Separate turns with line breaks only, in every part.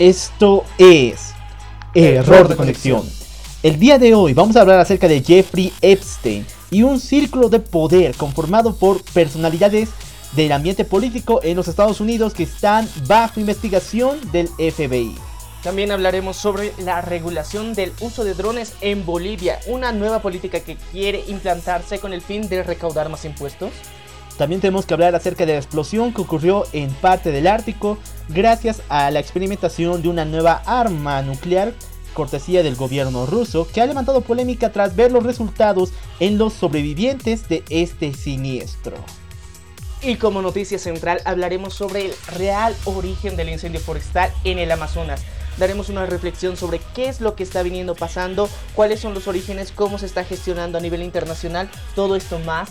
Esto es Error de Conexión. El día de hoy vamos a hablar acerca de Jeffrey Epstein y un círculo de poder conformado por personalidades del ambiente político en los Estados Unidos que están bajo investigación del FBI.
También hablaremos sobre la regulación del uso de drones en Bolivia, una nueva política que quiere implantarse con el fin de recaudar más impuestos.
También tenemos que hablar acerca de la explosión que ocurrió en parte del Ártico gracias a la experimentación de una nueva arma nuclear cortesía del gobierno ruso que ha levantado polémica tras ver los resultados en los sobrevivientes de este siniestro.
Y como noticia central hablaremos sobre el real origen del incendio forestal en el Amazonas. Daremos una reflexión sobre qué es lo que está viniendo pasando, cuáles son los orígenes, cómo se está gestionando a nivel internacional, todo esto más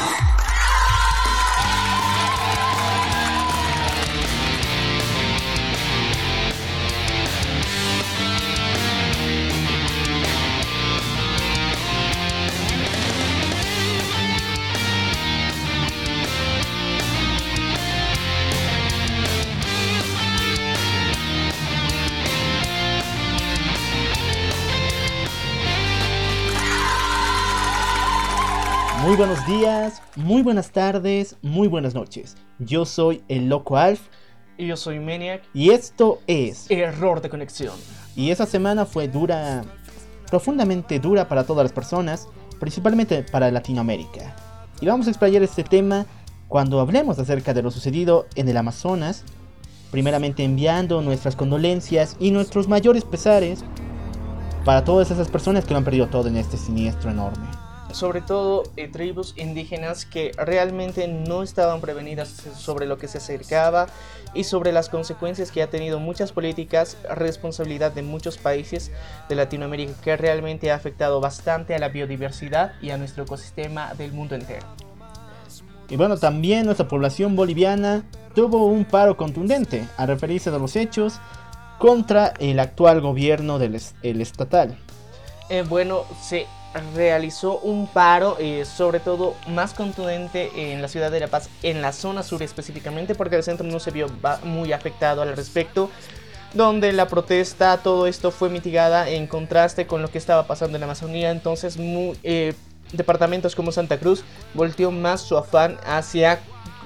Muy buenos días, muy buenas tardes, muy buenas noches. Yo soy el Loco Alf.
Y yo soy Maniac.
Y esto es
Error de Conexión.
Y esa semana fue dura, profundamente dura para todas las personas, principalmente para Latinoamérica. Y vamos a explayar este tema cuando hablemos acerca de lo sucedido en el Amazonas, primeramente enviando nuestras condolencias y nuestros mayores pesares para todas esas personas que lo han perdido todo en este siniestro enorme
sobre todo eh, tribus indígenas que realmente no estaban prevenidas sobre lo que se acercaba y sobre las consecuencias que ha tenido muchas políticas, responsabilidad de muchos países de Latinoamérica que realmente ha afectado bastante a la biodiversidad y a nuestro ecosistema del mundo entero.
Y bueno, también nuestra población boliviana tuvo un paro contundente a referirse a los hechos contra el actual gobierno del el estatal.
Eh, bueno, se realizó un paro, eh, sobre todo más contundente en la ciudad de La Paz, en la zona sur específicamente, porque el centro no se vio muy afectado al respecto, donde la protesta, todo esto fue mitigada en contraste con lo que estaba pasando en la Amazonía, entonces eh, departamentos como Santa Cruz volteó más su afán hacia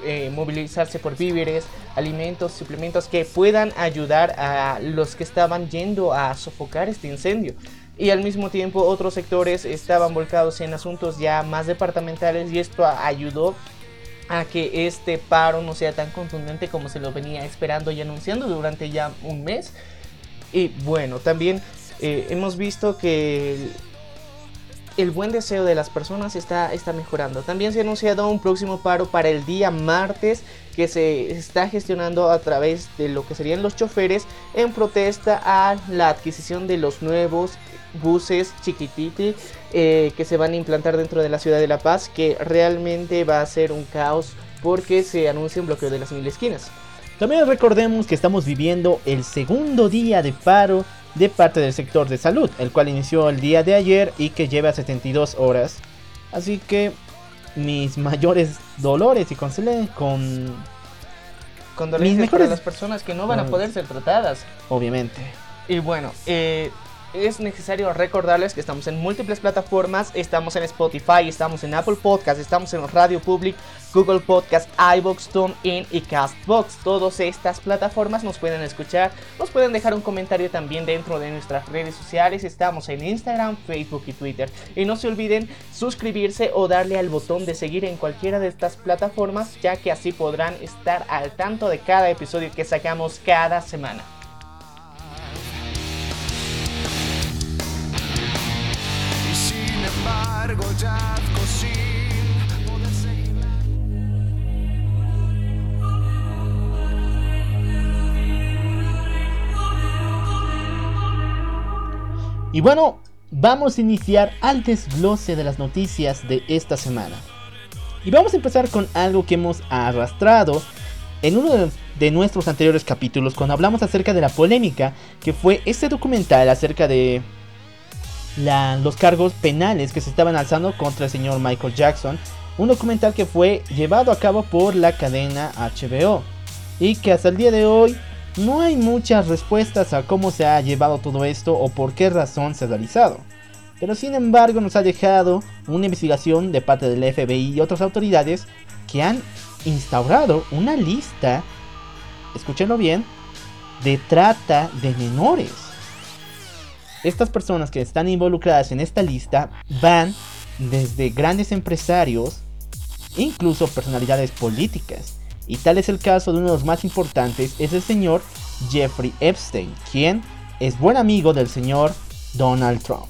eh, movilizarse por víveres, alimentos, suplementos que puedan ayudar a los que estaban yendo a sofocar este incendio y al mismo tiempo otros sectores estaban volcados en asuntos ya más departamentales y esto ayudó a que este paro no sea tan contundente como se lo venía esperando y anunciando durante ya un mes. Y bueno, también eh, hemos visto que el, buen deseo de las personas está, está mejorando. También se ha anunciado un próximo paro para el día martes que se está gestionando a través de lo que serían los choferes en protesta a la adquisición de los nuevos buses chiquititos eh, que se van a implantar dentro de la ciudad de La Paz, que realmente va a ser un caos porque se anuncia un bloqueo de las mil esquinas.
También recordemos que estamos viviendo el segundo día de paro de parte del sector de salud, el cual inició el día de ayer y que lleva 72 horas. Así que mis mayores dolores y con
con Condolencias mejores... para las personas que no van a poder ser tratadas.
Obviamente.
Y bueno, eh, es necesario recordarles que estamos en múltiples plataformas, estamos en Spotify, estamos en Apple Podcast, estamos en Radio Public, Google Podcast, iBox, TuneIn y Castbox. Todas estas plataformas nos pueden escuchar, nos pueden dejar un comentario también dentro de nuestras redes sociales. Estamos en Instagram, Facebook y Twitter. Y no se olviden suscribirse o darle al botón de seguir en cualquiera de estas plataformas, ya que así podrán estar al tanto de cada episodio que sacamos cada semana.
Y bueno, vamos a iniciar al desglose de las noticias de esta semana. Y vamos a empezar con algo que hemos arrastrado en uno de, nuestros anteriores capítulos cuando hablamos acerca de la polémica que fue este documental acerca de los cargos penales que se estaban alzando contra el señor Michael Jackson. Un documental que fue llevado a cabo por la cadena HBO. Y que hasta el día de hoy no hay muchas respuestas a cómo se ha llevado todo esto o por qué razón se ha realizado. Pero sin embargo nos ha dejado una investigación de parte del FBI y otras autoridades que han instaurado una lista, escúchenlo bien, de trata de menores. Estas personas que están involucradas en esta lista van desde grandes empresarios, incluso personalidades políticas. Y tal es el caso de uno de los más importantes, es el señor Jeffrey Epstein, quien es buen amigo del señor Donald Trump.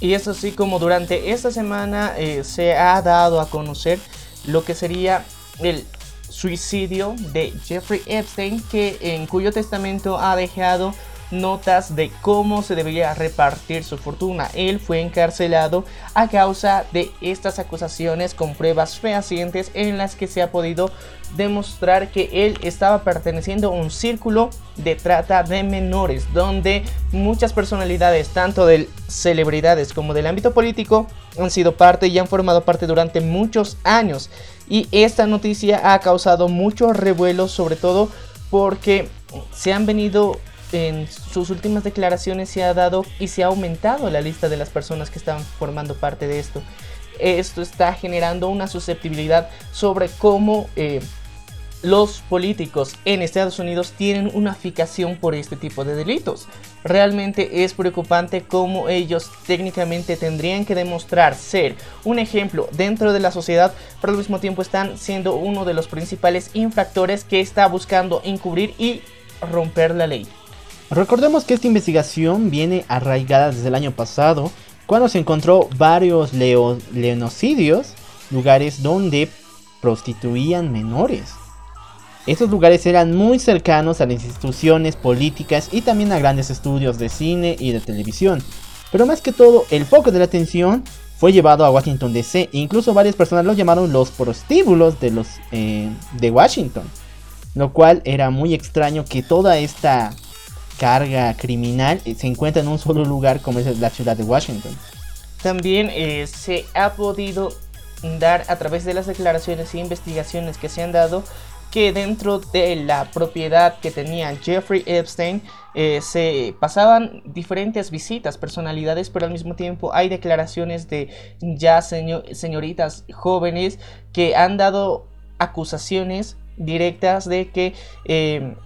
Y es así como durante esta semana eh, se ha dado a conocer lo que sería el suicidio de Jeffrey Epstein, que en cuyo testamento ha dejado notas de cómo se debería repartir su fortuna. Él fue encarcelado a causa de estas acusaciones con pruebas fehacientes en las que se ha podido demostrar que él estaba perteneciendo a un círculo de trata de menores, donde muchas personalidades, tanto de celebridades como del ámbito político, han sido parte y han formado parte durante muchos años. Y esta noticia ha causado mucho revuelo, sobre todo porque se han venido en sus últimas declaraciones se ha dado y se ha aumentado la lista de las personas que están formando parte de esto. Esto está generando una susceptibilidad sobre cómo eh, los políticos en Estados Unidos tienen una fijación por este tipo de delitos. Realmente es preocupante cómo ellos técnicamente tendrían que demostrar ser un ejemplo dentro de la sociedad, pero al mismo tiempo están siendo uno de los principales infractores que está buscando encubrir y romper la ley.
Recordemos que esta investigación viene arraigada desde el año pasado, cuando se encontró varios leonocidios, lugares donde prostituían menores. Estos lugares eran muy cercanos a las instituciones políticas y también a grandes estudios de cine y de televisión. Pero más que todo, el foco de la atención fue llevado a Washington DC. E incluso varias personas lo llamaron los prostíbulos de, los, eh, de Washington. Lo cual era muy extraño que toda esta carga criminal se encuentra en un solo lugar como es la ciudad de Washington.
También eh, se ha podido dar a través de las declaraciones e investigaciones que se han dado que dentro de la propiedad que tenía Jeffrey Epstein eh, se pasaban diferentes visitas, personalidades, pero al mismo tiempo hay declaraciones de ya señoritas jóvenes que han dado acusaciones directas de que eh,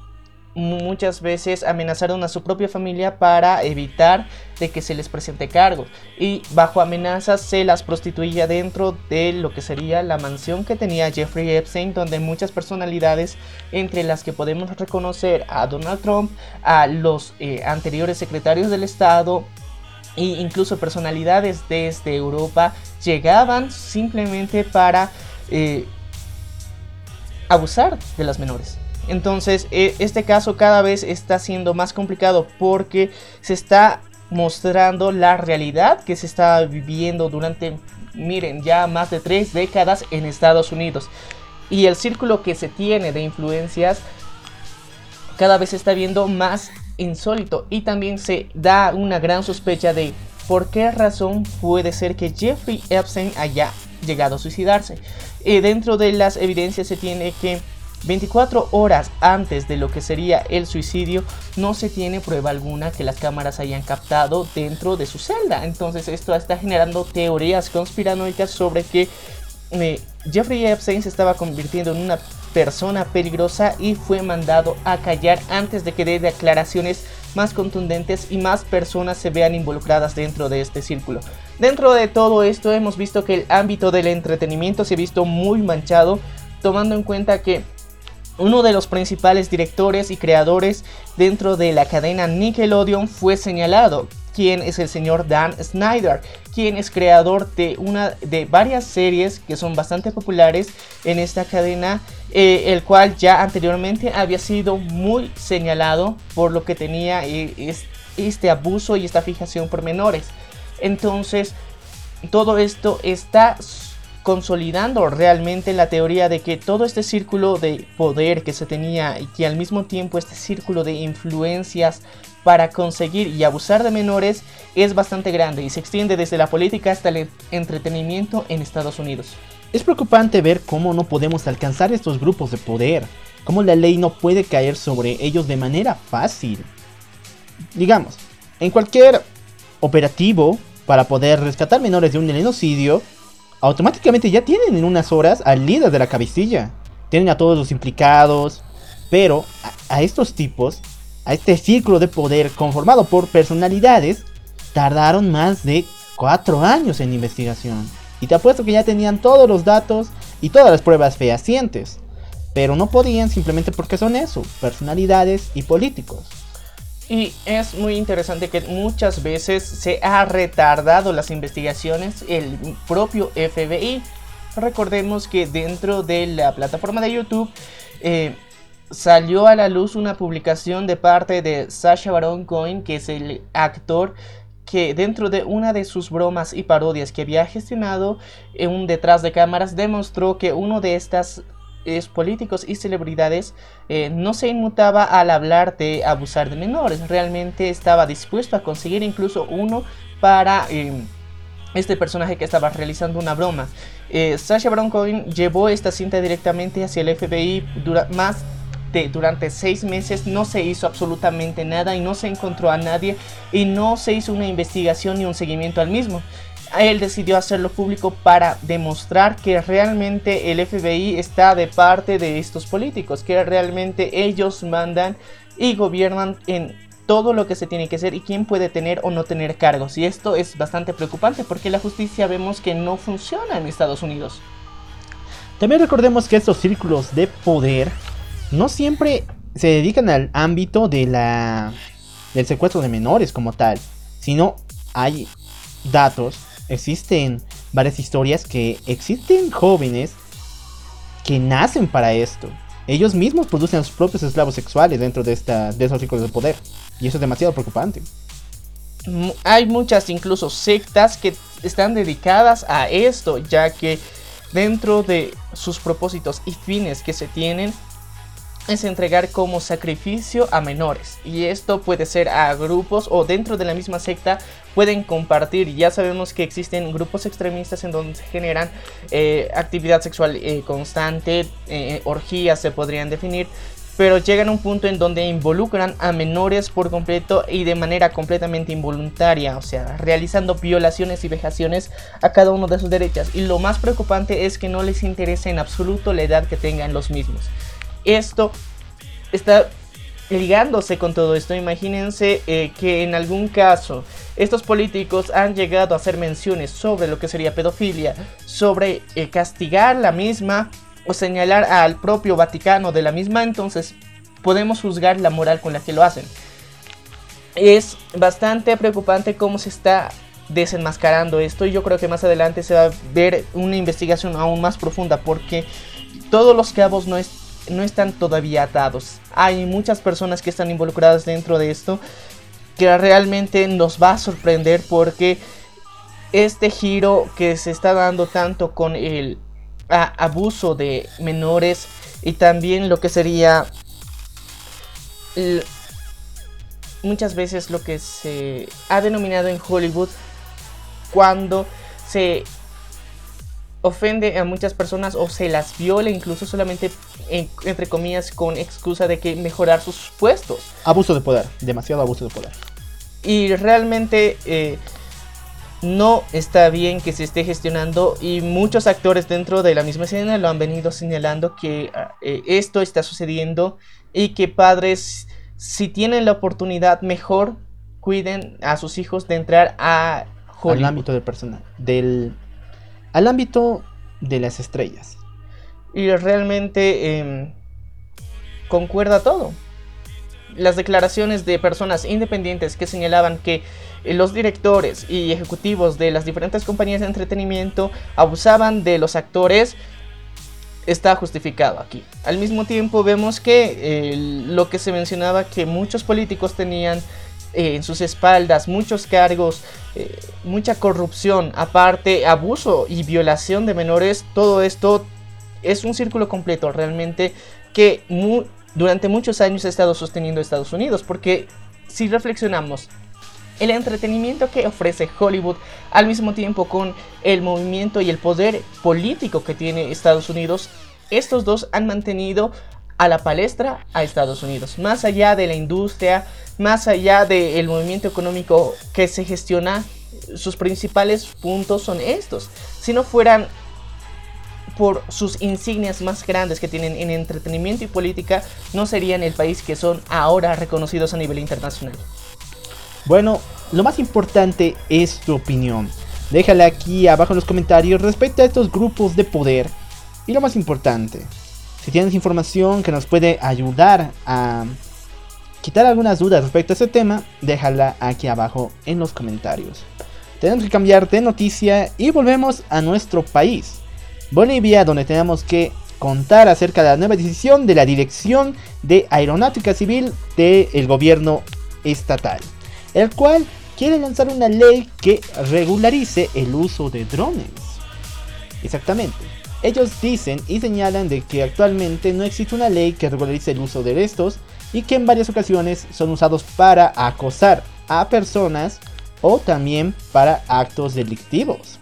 muchas veces amenazaron a su propia familia para evitar de que se les presente cargos. Y bajo amenazas se las prostituía dentro de lo que sería la mansión que tenía Jeffrey Epstein donde muchas personalidades entre las que podemos reconocer a Donald Trump a los eh, anteriores secretarios del estado e incluso personalidades desde Europa llegaban simplemente para eh, abusar de las menores entonces, e, este caso cada vez está siendo más complicado porque se está mostrando la realidad que se está viviendo durante, miren, ya más de tres décadas en Estados Unidos. Y el círculo que se tiene de influencias cada vez se está viendo más insólito. Y también se da una gran sospecha de por qué razón puede ser que Jeffrey Epstein haya llegado a suicidarse. Y dentro de las evidencias se tiene que 24 horas antes de lo que sería el suicidio, no se tiene prueba alguna que las cámaras hayan captado dentro de su celda. Entonces esto está generando teorías conspiranoicas sobre que eh, Jeffrey Epstein se estaba convirtiendo en una persona peligrosa y fue mandado a callar antes de que dé declaraciones más contundentes y más personas se vean involucradas dentro de este círculo. Dentro de todo esto hemos visto que el ámbito del entretenimiento se ha visto muy manchado, tomando en cuenta que uno de los principales directores y creadores dentro de la cadena Nickelodeon fue señalado, quien es el señor Dan Snyder, quien es creador de una de varias series que son bastante populares en esta cadena, eh, el cual ya anteriormente había sido muy señalado por lo que tenía eh, este abuso y esta fijación por menores. Entonces, todo esto está consolidando realmente la teoría de que todo este círculo de poder que se tenía y que al mismo tiempo este círculo de influencias para conseguir y abusar de menores es bastante grande y se extiende desde la política hasta el entretenimiento en Estados Unidos.
Es preocupante ver cómo no podemos alcanzar estos grupos de poder, cómo la ley no puede caer sobre ellos de manera fácil. Digamos, en cualquier operativo para poder rescatar menores de un genocidio, automáticamente ya tienen en unas horas al líder de la cabecilla, tienen a todos los implicados, pero a, estos tipos a este círculo de poder conformado por personalidades, tardaron más de 4 años en investigación. Y te apuesto que ya tenían todos los datos y todas las pruebas fehacientes. Pero no podían simplemente porque son eso, personalidades y políticos.
Y es muy interesante que muchas veces se ha retardado las investigaciones el propio FBI. Recordemos que dentro de la plataforma de YouTube eh, salió a la luz una publicación de parte de Sasha Baron Cohen, que es el actor que dentro de una de sus bromas y parodias que había gestionado en un detrás de cámaras demostró que uno de estas políticos y celebridades eh, no se inmutaba al hablar de abusar de menores, realmente estaba dispuesto a conseguir incluso uno para em, este personaje que estaba realizando una broma. Eh, Sasha Baron Cohen llevó esta cinta directamente hacia el FBI dura más durante seis meses no se hizo absolutamente nada y no se encontró a nadie y no se hizo una investigación ni un seguimiento al mismo. Él decidió hacerlo público para demostrar que realmente el FBI está de parte de estos políticos, que realmente ellos mandan y gobiernan en todo lo que se tiene que hacer y quién puede tener o no tener cargos. Y esto es bastante preocupante porque la justicia vemos que no funciona en Estados Unidos.
También recordemos que estos círculos de poder no siempre se dedican al ámbito de la del secuestro de menores como tal, sino hay datos, existen varias historias que existen jóvenes que nacen para esto. Ellos mismos producen sus propios esclavos sexuales dentro de, esta, de esos círculos de poder. Y eso es demasiado preocupante.
Hay muchas incluso sectas que están dedicadas a esto, ya que dentro de sus propósitos y fines que se tienen, es entregar como sacrificio a menores. Y esto puede ser a grupos o dentro de la misma secta pueden compartir. Ya sabemos que existen grupos extremistas en donde se generan eh, actividad sexual eh, constante eh, orgías se podrían definir pero llegan a un punto en donde involucran a menores por completo y de manera completamente involuntaria, o sea, realizando violaciones y vejaciones a cada uno de sus derechos. Y lo más preocupante es que no les interesa en absoluto la edad que tengan los mismos esto está ligándose con todo esto. Imagínense eh, que en algún caso estos políticos han llegado a hacer menciones sobre lo que sería pedofilia, sobre eh, castigar la misma o señalar al propio Vaticano de la misma, entonces podemos juzgar la moral con la que lo hacen. Es bastante preocupante cómo se está desenmascarando esto y yo creo que más adelante se va a ver una investigación aún más profunda porque todos los cabos no, es, no están todavía atados. Hay muchas personas que están involucradas dentro de esto que realmente nos va a sorprender porque este giro que se está dando tanto con el abuso de menores y también lo que sería muchas veces lo que se ha denominado en Hollywood cuando se ofende a muchas personas o se las viola incluso solamente entre comillas con excusa de que mejorar sus puestos.
Abuso de poder, demasiado abuso de poder.
Y realmente eh, no está bien que se esté gestionando y muchos actores dentro de la misma escena lo han venido señalando que eh, esto está sucediendo y que padres si tienen la oportunidad mejor cuiden a sus hijos de entrar a
al ámbito del personal del al ámbito de las estrellas.
Y realmente em, concuerda todo. las declaraciones de personas independientes que señalaban que eh, los directores y ejecutivos de las diferentes compañías de entretenimiento abusaban de los actores está justificado aquí. Al mismo tiempo vemos que lo que se mencionaba que muchos políticos tenían eh, en sus espaldas muchos cargos, eh, mucha corrupción, aparte abuso y violación de menores, todo esto es un círculo completo realmente que durante muchos años ha estado sosteniendo Estados Unidos, porque si reflexionamos, el entretenimiento que ofrece Hollywood al mismo tiempo con el movimiento y el poder político que tiene Estados Unidos, estos dos han mantenido a la palestra a Estados Unidos. Más allá de la industria, más allá del movimiento económico que se gestiona, sus principales puntos son estos. Si no fueran por sus insignias más grandes que tienen en entretenimiento y política, no serían el país que son ahora reconocidos a nivel internacional.
Bueno, lo más importante es tu opinión. Déjala aquí abajo en los comentarios respecto a estos grupos de poder. Y lo más importante, si tienes información que nos puede ayudar a quitar algunas dudas respecto a este tema, déjala aquí abajo en los comentarios. Tenemos que cambiar de noticia y volvemos a nuestro país, Bolivia, donde tenemos que contar acerca de la nueva decisión de la Dirección de Aeronáutica Civil del gobierno estatal, el cual quiere lanzar una ley que regularice el uso de drones. Exactamente. Ellos dicen y señalan de que actualmente no existe una ley que regularice el uso de estos y que en varias ocasiones son usados para acosar a personas o también para actos delictivos.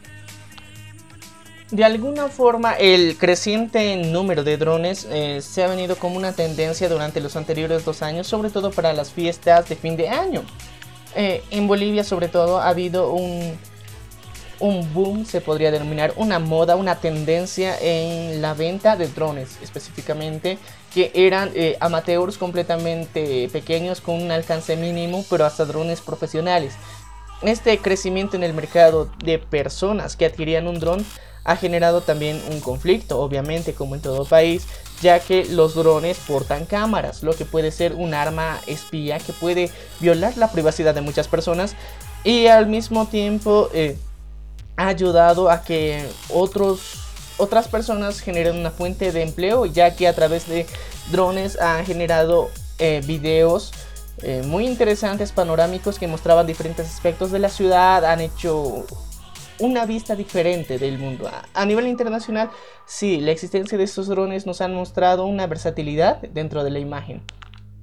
De alguna forma el creciente número de drones eh, se ha venido como una tendencia durante los anteriores dos años, sobre todo para las fiestas de fin de año. Eh, en Bolivia sobre todo ha habido un, un boom, se podría denominar una moda, una tendencia en la venta de drones específicamente, que eran eh, amateurs completamente pequeños con un alcance mínimo, pero hasta drones profesionales. Este crecimiento en el mercado de personas que adquirían un dron ha generado también un conflicto, obviamente como en todo país, ya que los drones portan cámaras, lo que puede ser un arma espía que puede violar la privacidad de muchas personas y al mismo tiempo... Eh, ha ayudado a que otros, otras personas generen una fuente de empleo, ya que a través de drones han generado eh, videos eh, muy interesantes, panorámicos, que mostraban diferentes aspectos de la ciudad, han hecho una vista diferente del mundo. A, nivel internacional, sí, la existencia de estos drones nos han mostrado una versatilidad dentro de la imagen.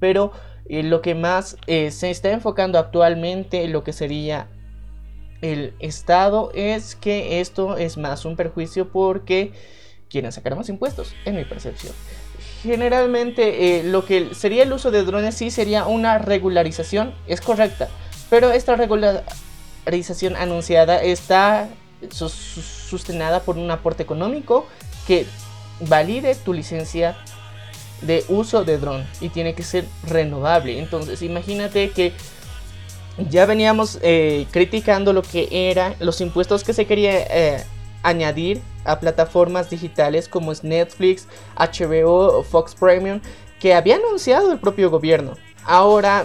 Pero eh, lo que más se está enfocando actualmente, lo que sería el Estado es que esto es más un perjuicio porque quieren sacar más impuestos, en mi percepción. Generalmente eh, lo que sería el uso de drones sí sería una regularización, es correcta, pero esta regularización anunciada está sustentada por un aporte económico que valide tu licencia de uso de dron y tiene que ser renovable. Entonces imagínate que ya veníamos eh, criticando lo que eran los impuestos que se quería eh, añadir a plataformas digitales como es Netflix, HBO o Fox Premium que había anunciado el propio gobierno. Ahora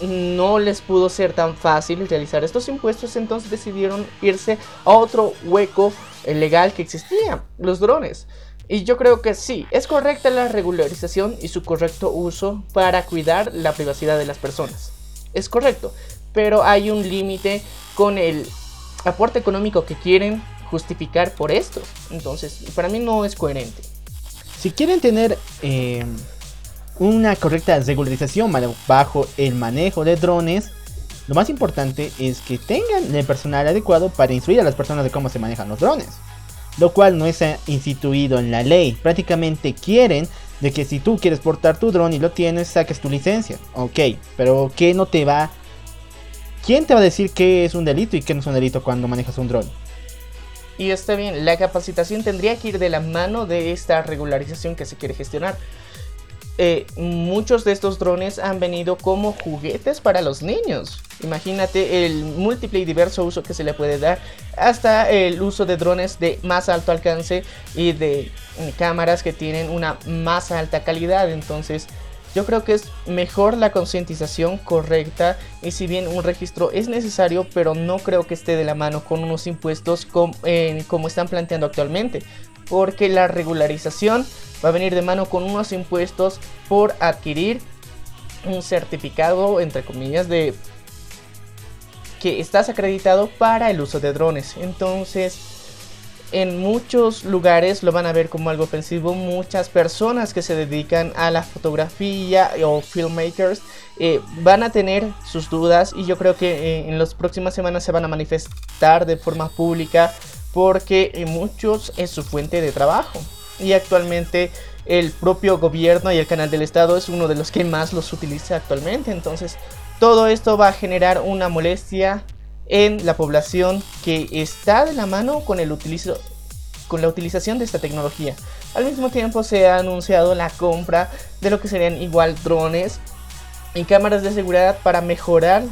no les pudo ser tan fácil realizar estos impuestos, entonces decidieron irse a otro hueco eh, legal que existía, los drones. Y yo creo que sí, es correcta la regularización y su correcto uso para cuidar la privacidad de las personas. Es correcto, pero hay un límite con el aporte económico que quieren justificar por esto. Entonces, para mí no es coherente.
Si quieren tener eh, una correcta regularización bajo el manejo de drones, lo más importante es que tengan el personal adecuado para instruir a las personas de cómo se manejan los drones. Lo cual no es instituido en la ley. Prácticamente quieren de que si tú quieres portar tu dron y lo tienes, saques tu licencia. Ok, pero ¿qué no te va ¿Quién te va a decir qué es un delito y qué no es un delito cuando manejas un dron?
Y está bien, la capacitación tendría que ir de la mano de esta regularización que se quiere gestionar. Eh, muchos de estos drones han venido como juguetes para los niños. Imagínate el múltiple y diverso uso que se le puede dar, hasta el uso de drones de más alto alcance y de cámaras que tienen una más alta calidad. Entonces, Yo creo que es mejor la concientización correcta y si bien un registro es necesario, pero no creo que esté de la mano con unos impuestos como, están planteando actualmente. Porque la regularización va a venir de mano con unos impuestos por adquirir un certificado, entre comillas, de que estás acreditado para el uso de drones. Entonces, en muchos lugares lo van a ver como algo ofensivo. Muchas personas que se dedican a la fotografía o filmmakers eh, van a tener sus dudas y yo creo que eh, en las próximas semanas se van a manifestar de forma pública porque en muchos es su fuente de trabajo. Y actualmente el propio gobierno y el canal del Estado es uno de los que más los utiliza actualmente. Entonces todo esto va a generar una molestia en la población que está de la mano con, el utilizo, con la utilización de esta tecnología. Al mismo tiempo se ha anunciado la compra de lo que serían igual drones y cámaras de seguridad para mejorar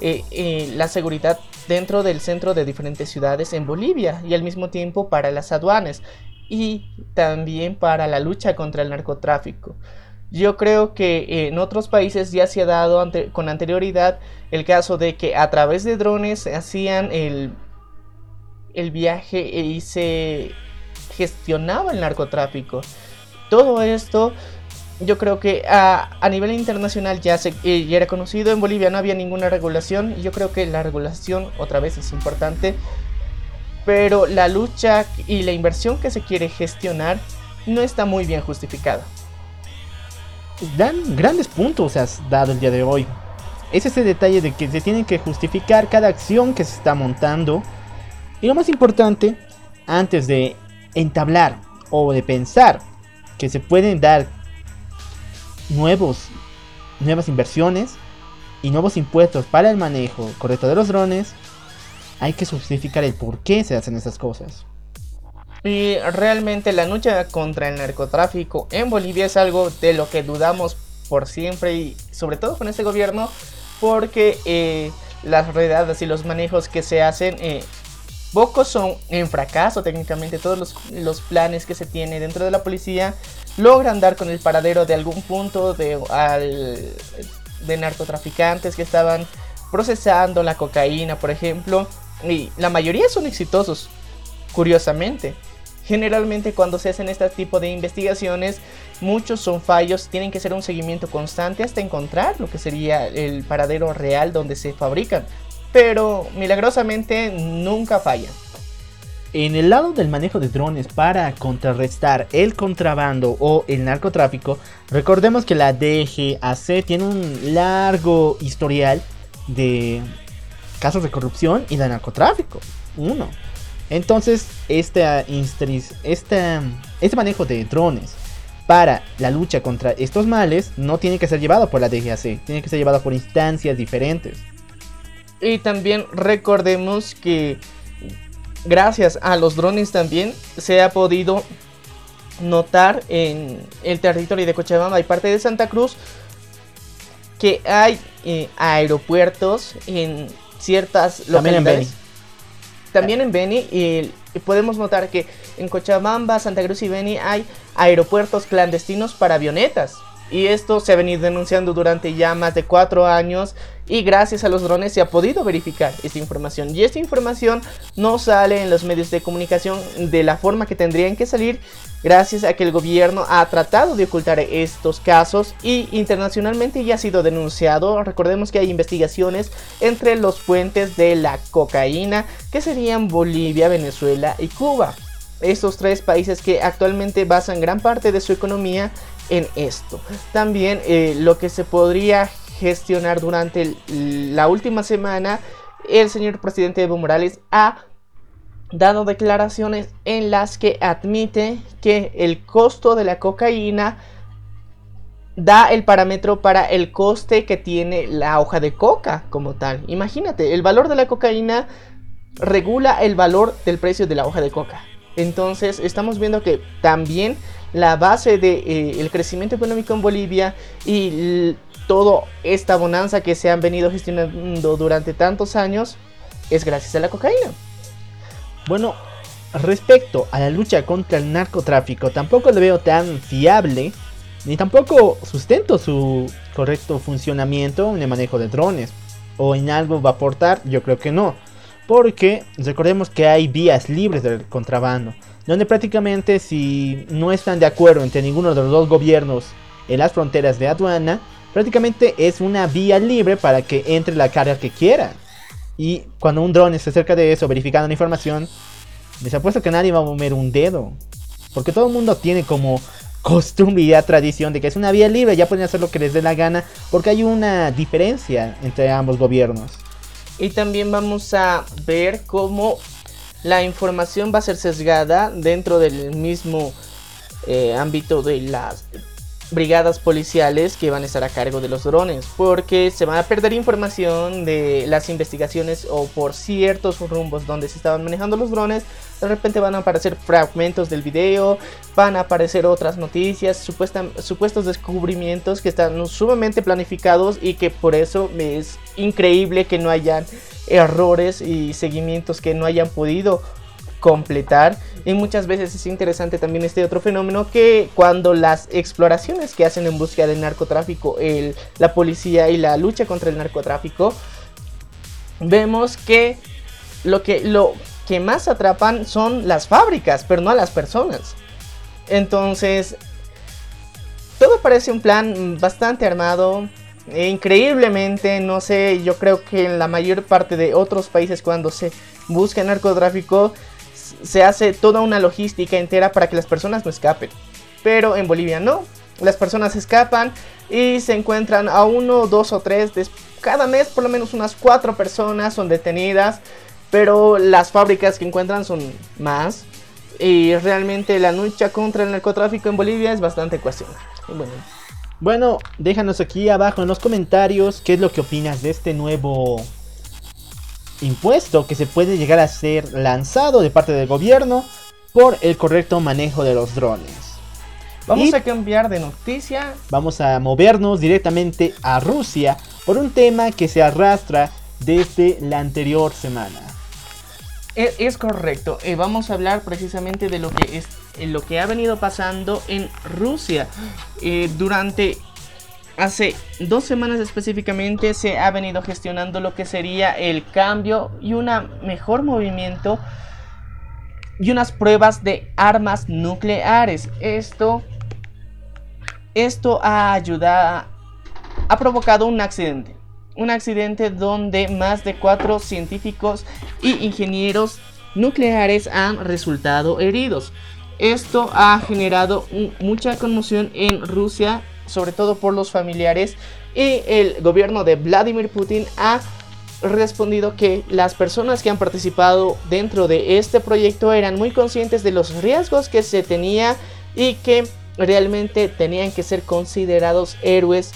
eh, eh, la seguridad dentro del centro de diferentes ciudades en Bolivia y al mismo tiempo para las aduanas y también para la lucha contra el narcotráfico. Yo creo que en otros países ya se ha dado con anterioridad el caso de que a través de drones hacían el, el viaje y se gestionaba el narcotráfico. Todo esto yo creo que a, nivel internacional ya, se, eh, ya era conocido. En Bolivia no había ninguna regulación. Yo creo que la regulación otra vez es importante. Pero la lucha y la inversión que se quiere gestionar no está muy bien justificada
dan grandes puntos dado el día de hoy. Es ese detalle de que se tiene que justificar cada acción que se está montando. Y lo más importante, antes de entablar o de pensar que se pueden dar nuevos, nuevas inversiones y nuevos impuestos para el manejo correcto de los drones, hay que justificar el por qué se hacen esas cosas.
Y realmente la lucha contra el narcotráfico en Bolivia es algo de lo que dudamos por siempre y sobre todo con este gobierno porque eh, las redadas y los manejos que se hacen eh, pocos son en fracaso técnicamente. Todos los, los, planes que se tiene dentro de la policía logran dar con el paradero de algún punto de, al, de narcotraficantes que estaban procesando la cocaína por ejemplo. Y la mayoría son exitosos curiosamente Generalmente cuando se hacen este tipo de investigaciones, muchos son fallos, tienen que ser un seguimiento constante hasta encontrar lo que sería el paradero real donde se fabrican. Pero milagrosamente nunca fallan.
En el lado del manejo de drones para contrarrestar el contrabando o el narcotráfico, recordemos que la DGAC tiene un largo historial de casos de corrupción y de narcotráfico. Uno. Entonces, este, este manejo de drones para la lucha contra estos males no tiene que ser llevado por la DGAC, tiene que ser llevado por instancias diferentes.
Y también recordemos que gracias a los drones también se ha podido notar en el territorio de Cochabamba y parte de Santa Cruz que hay eh, aeropuertos en ciertas localidades. También en Beni y, podemos notar que en Cochabamba, Santa Cruz y Beni hay aeropuertos clandestinos para avionetas. Y esto se ha venido denunciando durante ya más de cuatro años y gracias a los drones se ha podido verificar esta información. Y esta información no sale en los medios de comunicación de la forma que tendrían que salir gracias a que el gobierno ha tratado de ocultar estos casos y internacionalmente ya ha sido denunciado. Recordemos que hay investigaciones entre los puentes de la cocaína que serían Bolivia, Venezuela y Cuba estos tres países que actualmente basan gran parte de su economía en esto. También eh, lo que se podría gestionar durante la última semana, el señor presidente Evo Morales ha dado declaraciones en las que admite que el costo de la cocaína da el parámetro para el coste que tiene la hoja de coca como tal. Imagínate, el valor de la cocaína regula el valor del precio de la hoja de coca. Entonces estamos viendo que también la base del de, eh, crecimiento económico en Bolivia y toda esta bonanza que se han venido gestionando durante tantos años es gracias a la cocaína.
Bueno, respecto a la lucha contra el narcotráfico, tampoco lo veo tan fiable ni tampoco sustento su correcto funcionamiento en el manejo de drones. ¿O en algo va a aportar? Yo creo que no. Porque recordemos que hay vías libres del contrabando. Donde prácticamente si no están de acuerdo entre ninguno de los dos gobiernos en las fronteras de aduana, prácticamente es una vía libre para que entre la carga que quiera. Y cuando un drone se acerca de eso, verificando la información, les apuesto que nadie va a mover un dedo. Porque todo el mundo tiene como costumbre y tradición de que es una vía libre, ya pueden hacer lo que les dé la gana, porque hay una diferencia entre ambos gobiernos.
Y también vamos a ver cómo la información va a ser sesgada dentro del mismo eh, ámbito de las brigadas policiales que van a estar a cargo de los drones, porque se van a perder información de las investigaciones o por ciertos rumbos donde se estaban manejando los drones, de repente van a aparecer fragmentos del video, van a aparecer otras noticias, supuestos descubrimientos que están sumamente planificados y que por eso es increíble que no hayan errores y seguimientos que no hayan podido completar. Y muchas veces es interesante también este otro fenómeno que cuando las exploraciones que hacen en búsqueda del narcotráfico, el, la policía y la lucha contra el narcotráfico, vemos que lo que, lo que más atrapan son las fábricas, pero no a las personas. Entonces, todo parece un plan bastante armado. E increíblemente, no sé, yo creo que en la mayor parte de otros países cuando se busca narcotráfico se hace toda una logística entera para que las personas no escapen. Pero en Bolivia no. Las personas escapan y se encuentran a uno, dos o tres. Cada mes por lo menos unas cuatro personas son detenidas. Pero las fábricas que encuentran son más. Y realmente la lucha contra el narcotráfico en Bolivia es bastante cuestionable.
Bueno. bueno, déjanos aquí abajo en los comentarios qué es lo que opinas de este nuevo impuesto que se puede llegar a ser lanzado de parte del gobierno por el correcto manejo de los drones.
Vamos a cambiar de noticia.
Vamos a movernos directamente a Rusia por un tema que se arrastra desde la anterior semana.
E, es, correcto. Eh, vamos a hablar precisamente de lo que es eh, lo que ha venido pasando en Rusia eh, durante hace dos semanas específicamente se ha venido gestionando lo que sería el cambio y un mejor movimiento y unas pruebas de armas nucleares. Esto, esto ha ayudado, ha provocado un accidente. Un accidente donde más de cuatro científicos y ingenieros nucleares han resultado heridos. Esto ha generado mucha conmoción en Rusia sobre todo por los familiares. Y el gobierno de Vladimir Putin ha respondido que las personas que han participado dentro de este proyecto eran muy conscientes de los riesgos que se tenía y que realmente tenían que ser considerados héroes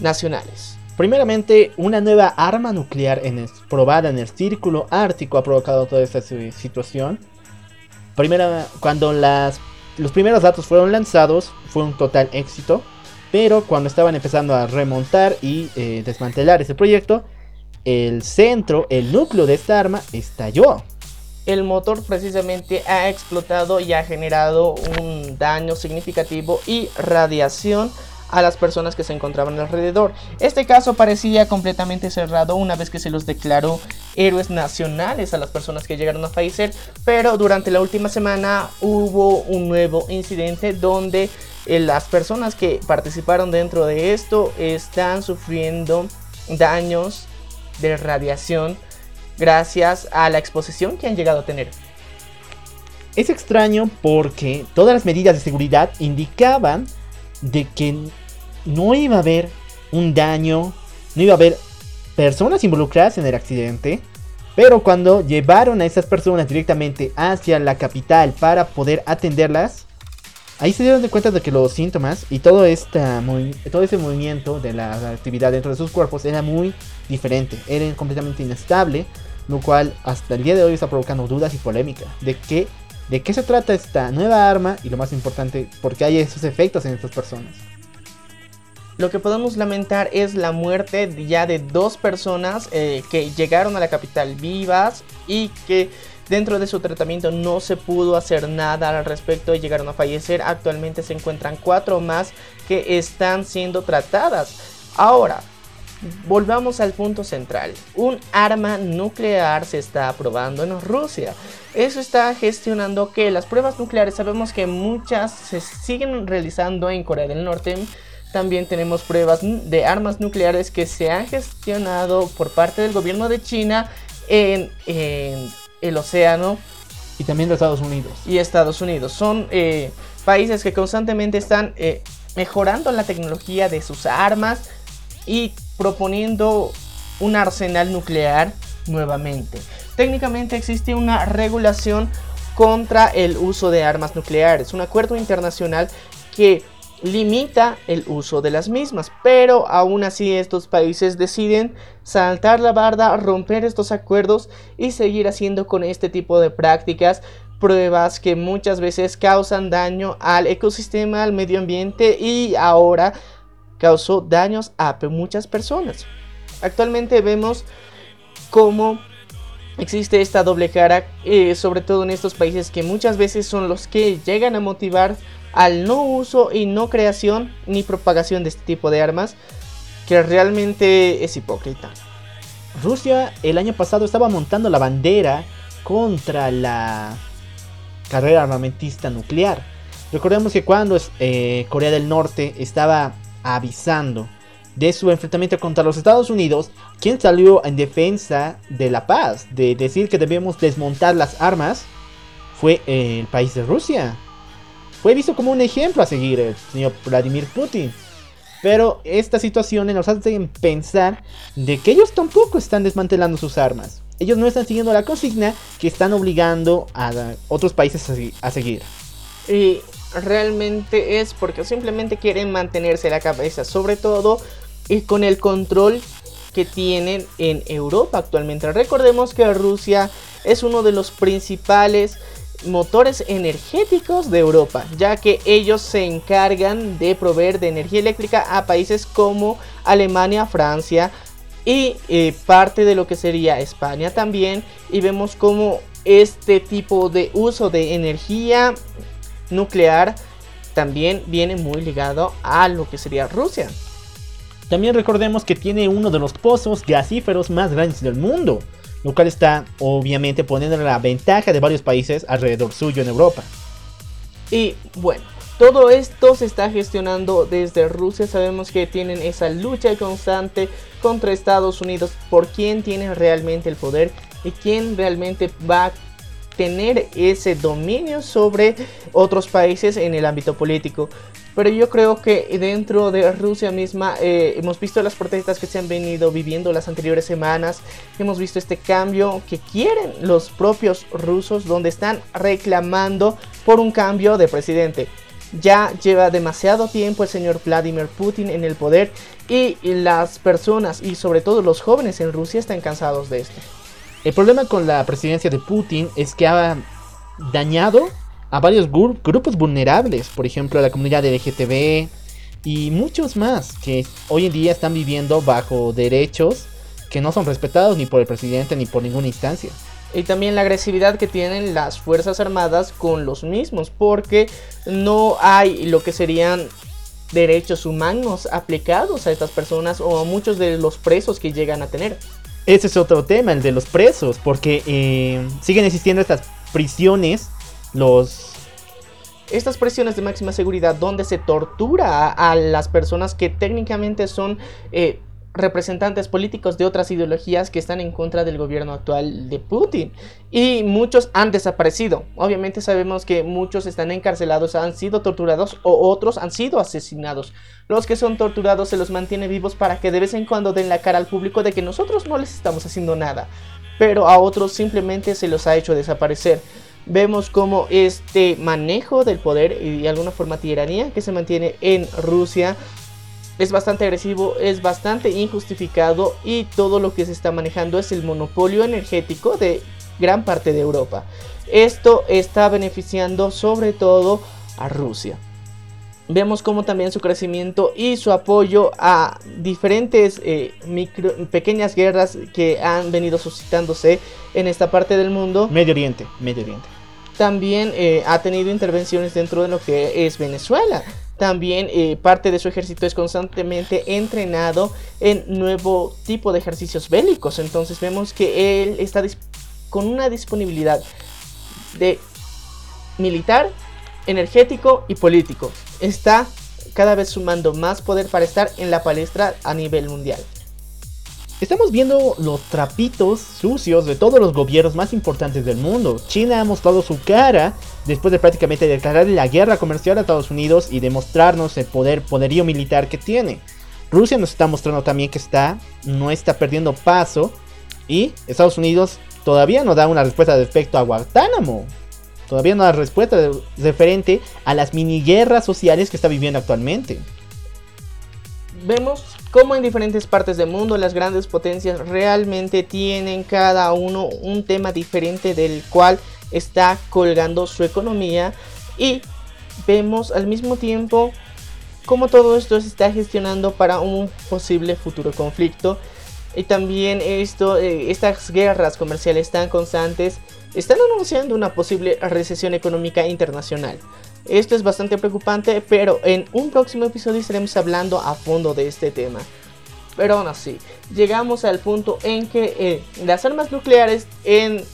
nacionales.
Primeramente, una nueva arma nuclear en probada en el círculo ártico ha provocado toda esta situación. Primero, cuando las, los primeros datos fueron lanzados, fue un total éxito. Pero cuando estaban empezando a remontar y eh, desmantelar ese proyecto, el centro, el núcleo de esta arma estalló.
El motor precisamente ha explotado y ha generado un daño significativo y radiación a las personas que se encontraban alrededor. Este caso parecía completamente cerrado una vez que se los declaró héroes nacionales a las personas que llegaron a fallecer, pero durante la última semana hubo un nuevo incidente donde las personas que participaron dentro de esto están sufriendo daños de radiación gracias a la exposición que han llegado a tener.
Es extraño porque todas las medidas de seguridad indicaban de que no iba a haber un daño, no iba a haber personas involucradas en el accidente. Pero cuando llevaron a esas personas directamente hacia la capital para poder atenderlas, Ahí se dieron de cuenta de que los síntomas y todo, esta, todo ese movimiento de la actividad dentro de sus cuerpos era muy diferente, era completamente inestable, lo cual hasta el día de hoy está provocando dudas y polémica de qué, de qué se trata esta nueva arma y lo más importante, por qué hay esos efectos en estas personas.
Lo que podemos lamentar es la muerte ya de dos personas eh, que llegaron a la capital vivas y que Dentro de su tratamiento no se pudo hacer nada al respecto y llegaron a fallecer. Actualmente se encuentran cuatro más que están siendo tratadas. Ahora, volvamos al punto central. Un arma nuclear se está aprobando en Rusia. Eso está gestionando que las pruebas nucleares, sabemos que muchas se siguen realizando en Corea del Norte. También tenemos pruebas de armas nucleares que se han gestionado por parte del gobierno de China en, el océano.
Y también de Estados Unidos.
Y Estados Unidos. Son eh, países que constantemente están eh, mejorando la tecnología de sus armas y proponiendo un arsenal nuclear nuevamente. Técnicamente existe una regulación contra el uso de armas nucleares, un acuerdo internacional que limita el uso de las mismas, pero aún así estos países deciden saltar la barda, romper estos acuerdos y seguir haciendo con este tipo de prácticas pruebas que muchas veces causan daño al ecosistema, al medio ambiente y ahora causó daños a muchas personas. Actualmente vemos cómo existe esta doble cara, eh, sobre todo en estos países que muchas veces son los que llegan a motivar al no uso y no creación ni propagación de este tipo de armas, que realmente es hipócrita.
Rusia el año pasado estaba montando la bandera contra la carrera armamentista nuclear. Recordemos que cuando eh, Corea del Norte estaba avisando de su enfrentamiento contra los Estados Unidos, quien salió en defensa de la paz, de decir que debemos desmontar las armas, fue el país de Rusia. Fue visto como un ejemplo a seguir el señor Vladimir Putin. Pero esta situación nos hace pensar de que ellos tampoco están desmantelando sus armas. Ellos no están siguiendo la consigna que están obligando a otros países a seguir.
Y realmente es porque simplemente quieren mantenerse la cabeza, sobre todo y con el control que tienen en Europa actualmente. Recordemos que Rusia es uno de los principales motores energéticos de Europa, ya que ellos se encargan de proveer de energía eléctrica a países como Alemania, Francia y eh, parte de lo que sería España también. Y vemos como este tipo de uso de energía nuclear también viene muy ligado a lo que sería Rusia.
También recordemos que tiene uno de los pozos gasíferos más grandes del mundo, lo cual está obviamente poniendo la ventaja de varios países alrededor suyo en Europa.
Y bueno, todo esto se está gestionando desde Rusia. Sabemos que tienen esa lucha constante contra Estados Unidos por quién tiene realmente el poder y quién realmente va a tener ese dominio sobre otros países en el ámbito político. Pero yo creo que dentro de Rusia misma eh, hemos visto las protestas que se han venido viviendo las anteriores semanas. Hemos visto este cambio que quieren los propios rusos donde están reclamando por un cambio de presidente. Ya lleva demasiado tiempo el señor Vladimir Putin en el poder y las personas y sobre todo los jóvenes en Rusia están cansados de esto.
El problema con la presidencia de Putin es que ha dañado a varios grupos vulnerables, por ejemplo la comunidad LGTB y muchos más que hoy en día están viviendo bajo derechos que no son respetados ni por el presidente ni por ninguna instancia.
Y también la agresividad que tienen las Fuerzas Armadas con los mismos, porque no hay lo que serían derechos humanos aplicados a estas personas o a muchos de los presos que llegan a tener.
Ese es otro tema, el de los presos, porque eh, siguen existiendo estas prisiones, los...
Estas prisiones de máxima seguridad donde se tortura a, las personas que técnicamente son eh, representantes políticos de otras ideologías que están en contra del gobierno actual de Putin. Y muchos han desaparecido. Obviamente sabemos que muchos están encarcelados, han sido torturados o otros han sido asesinados. Los que son torturados se los mantiene vivos para que de vez en cuando den la cara al público de que nosotros no les estamos haciendo nada. Pero a otros simplemente se los ha hecho desaparecer. Vemos como este manejo del poder y de alguna forma tiranía que se mantiene en Rusia es bastante agresivo, es bastante injustificado y todo lo que se está manejando es el monopolio energético de gran parte de Europa. Esto está beneficiando sobre todo a Rusia. vemos como también su crecimiento y su apoyo a diferentes eh, micro, pequeñas guerras que han venido suscitándose en esta parte del mundo.
Medio Oriente, Medio Oriente.
También eh, ha tenido intervenciones dentro de lo que es Venezuela. También eh, parte de su ejército es constantemente entrenado en nuevo tipo de ejercicios bélicos. Entonces vemos que él está con una disponibilidad de militar, energético y político. Está cada vez sumando más poder para estar en la palestra a nivel mundial.
Estamos viendo los trapitos sucios de todos los gobiernos más importantes del mundo. China ha mostrado su cara después de prácticamente declarar la guerra comercial a Estados Unidos y demostrarnos el poder, poderío militar que tiene. Rusia nos está mostrando también que está, no está perdiendo paso. Y Estados Unidos todavía no da una respuesta respecto a Guantánamo. Todavía no da respuesta referente a las mini guerras sociales que está viviendo actualmente.
Vemos cómo en diferentes partes del mundo las grandes potencias realmente tienen cada uno un tema diferente del cual está colgando su economía y vemos al mismo tiempo cómo todo esto se está gestionando para un posible futuro conflicto y también esto, eh, estas guerras comerciales tan constantes están anunciando una posible recesión económica internacional. Esto es bastante preocupante, pero en un próximo episodio estaremos hablando a fondo de este tema. Pero aún así, llegamos al punto en que eh, las armas nucleares en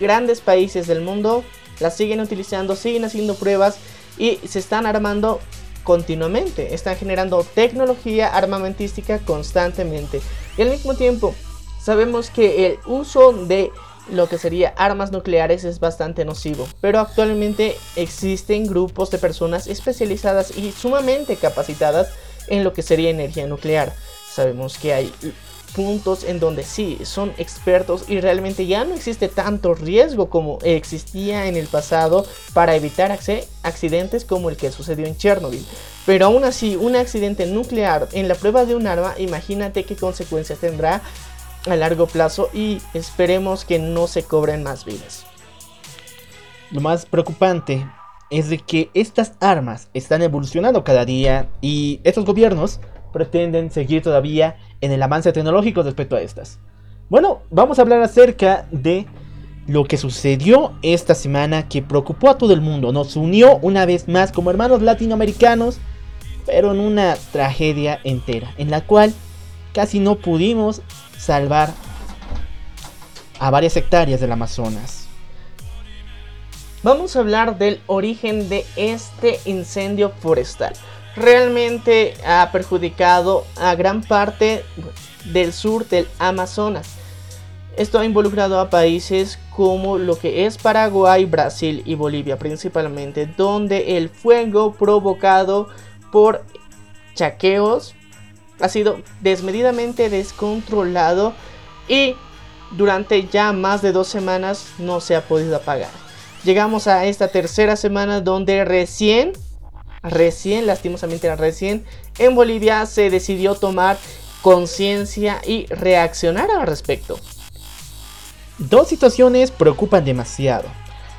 grandes países del mundo las siguen utilizando, siguen haciendo pruebas y se están armando continuamente. Están generando tecnología armamentística constantemente. Y al mismo tiempo, sabemos que el uso de lo que sería armas nucleares es bastante nocivo, pero actualmente existen grupos de personas especializadas y sumamente capacitadas en lo que sería energía nuclear. Sabemos que hay puntos en donde sí son expertos y realmente ya no existe tanto riesgo como existía en el pasado para evitar accidentes como el que sucedió en Chernobyl. Pero aún así, un accidente nuclear en la prueba de un arma, imagínate qué consecuencias tendrá a largo plazo y esperemos que no se cobren más vidas.
Lo más preocupante es de que estas armas están evolucionando cada día y estos gobiernos pretenden seguir todavía en el avance tecnológico respecto a estas. Bueno, vamos a hablar acerca de lo que sucedió esta semana que preocupó a todo el mundo. Nos unió una vez más como hermanos latinoamericanos, pero en una tragedia entera, en la cual casi no pudimos salvar a varias hectáreas del Amazonas.
Vamos a hablar del origen de este incendio forestal. Realmente ha perjudicado a gran parte del sur del Amazonas. Esto ha involucrado a países como lo que es Paraguay, Brasil y Bolivia principalmente, donde el fuego provocado por chaqueos ha sido desmedidamente descontrolado y durante ya más de dos semanas no se ha podido apagar. Llegamos a esta tercera semana donde recién, recién, lastimosamente recién, en Bolivia se decidió tomar conciencia y reaccionar al respecto.
Dos situaciones preocupan demasiado.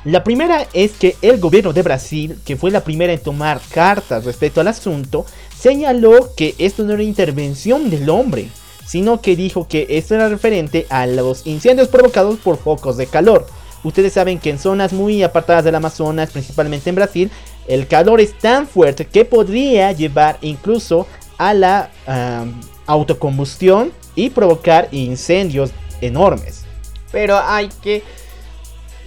La primera es que el gobierno de Brasil, que fue la primera en tomar cartas respecto al asunto, señaló que esto no era intervención del hombre, sino que dijo que esto era referente a los incendios provocados por focos de calor. Ustedes saben que en zonas muy apartadas del Amazonas, principalmente en Brasil, el calor es tan fuerte que podría llevar incluso a la autocombustión y provocar incendios enormes.
Pero hay que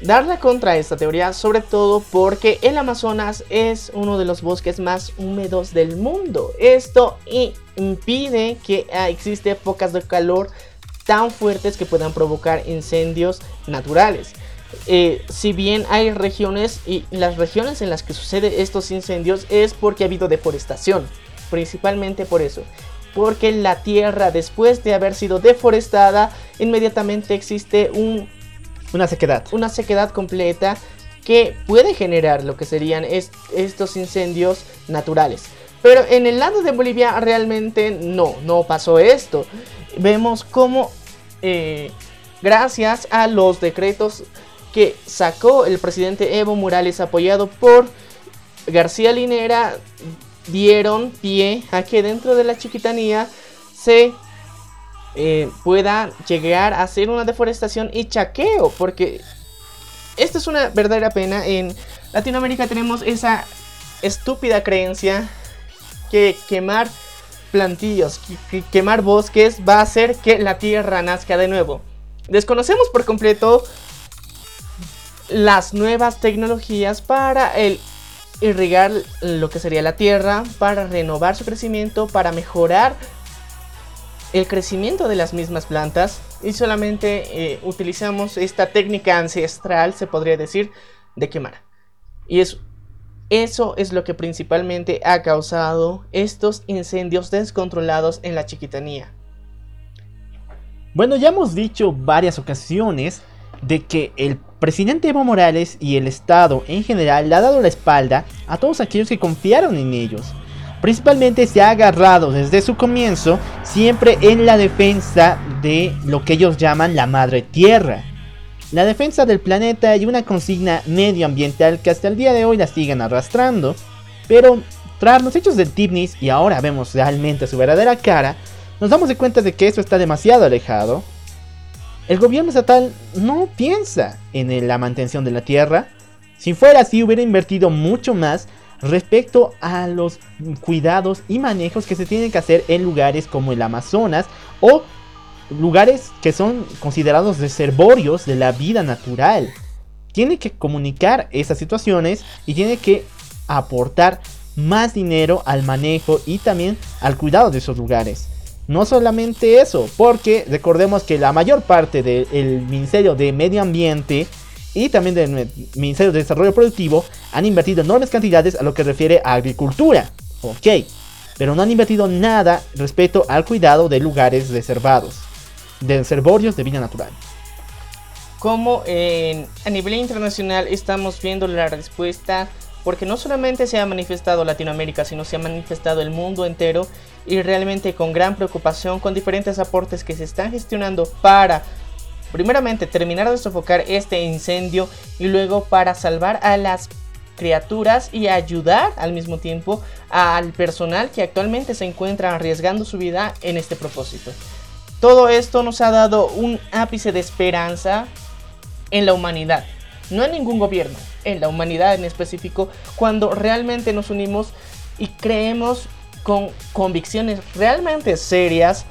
darle contra esta teoría, sobre todo porque el Amazonas es uno de los bosques más húmedos del mundo. Esto impide que ah, existe épocas de calor tan fuertes que puedan provocar incendios naturales. Eh, si bien hay regiones y las regiones en las que suceden estos incendios es porque ha habido deforestación, principalmente por eso. Porque la tierra después de haber sido deforestada, inmediatamente existe un
una sequedad.
Una sequedad completa que puede generar lo que serían estos incendios naturales. Pero en el lado de Bolivia realmente no, no pasó esto. Vemos cómo eh, gracias a los decretos que sacó el presidente Evo Morales apoyado por García Linera dieron pie a que dentro de la chiquitanía se eh, pueda llegar a hacer una deforestación y chaqueo, porque esta es una verdadera pena. En Latinoamérica tenemos esa estúpida creencia que quemar plantillos, quemar bosques va a hacer que la tierra nazca de nuevo. Desconocemos por completo las nuevas tecnologías para el irrigar lo que sería la tierra, para renovar su crecimiento, para mejorar el crecimiento de las mismas plantas y solamente eh, utilizamos esta técnica ancestral, se podría decir, de quemar. Y eso, es lo que principalmente ha causado estos incendios descontrolados en la chiquitanía.
Bueno, ya hemos dicho varias ocasiones de que el presidente Evo Morales y el Estado en general le ha dado la espalda a todos aquellos que confiaron en ellos. Principalmente se ha agarrado desde su comienzo siempre en la defensa de lo que ellos llaman la madre tierra. La defensa del planeta y una consigna medioambiental que hasta el día de hoy la siguen arrastrando. Pero tras los hechos del Tibnis y ahora vemos realmente su verdadera cara, nos damos de cuenta de que eso está demasiado alejado el gobierno estatal no piensa en la mantención de la tierra. Si fuera así, hubiera invertido mucho más respecto a los cuidados y manejos que se tienen que hacer en lugares como el Amazonas o lugares que son considerados reservorios de la vida natural. Tiene que comunicar esas situaciones y tiene que aportar más dinero al manejo y también al cuidado de esos lugares. No solamente eso, porque recordemos que la mayor parte del Ministerio de Medio Ambiente y también del Ministerio de Desarrollo Productivo han invertido enormes cantidades a lo que refiere a agricultura. Ok, pero no han invertido nada respecto al cuidado de lugares reservados, de reservorios de vida natural.
Como a nivel internacional estamos viendo la respuesta porque no solamente se ha manifestado Latinoamérica, sino se ha manifestado el mundo entero y realmente con gran preocupación, con diferentes aportes que se están gestionando para, primeramente, terminar de sofocar este incendio y luego para salvar a las criaturas y ayudar al mismo tiempo al personal que actualmente se encuentra arriesgando su vida en este propósito. Todo esto nos ha dado un ápice de esperanza en la humanidad, no en ningún gobierno, en la humanidad en específico, cuando realmente nos unimos y creemos con convicciones realmente serias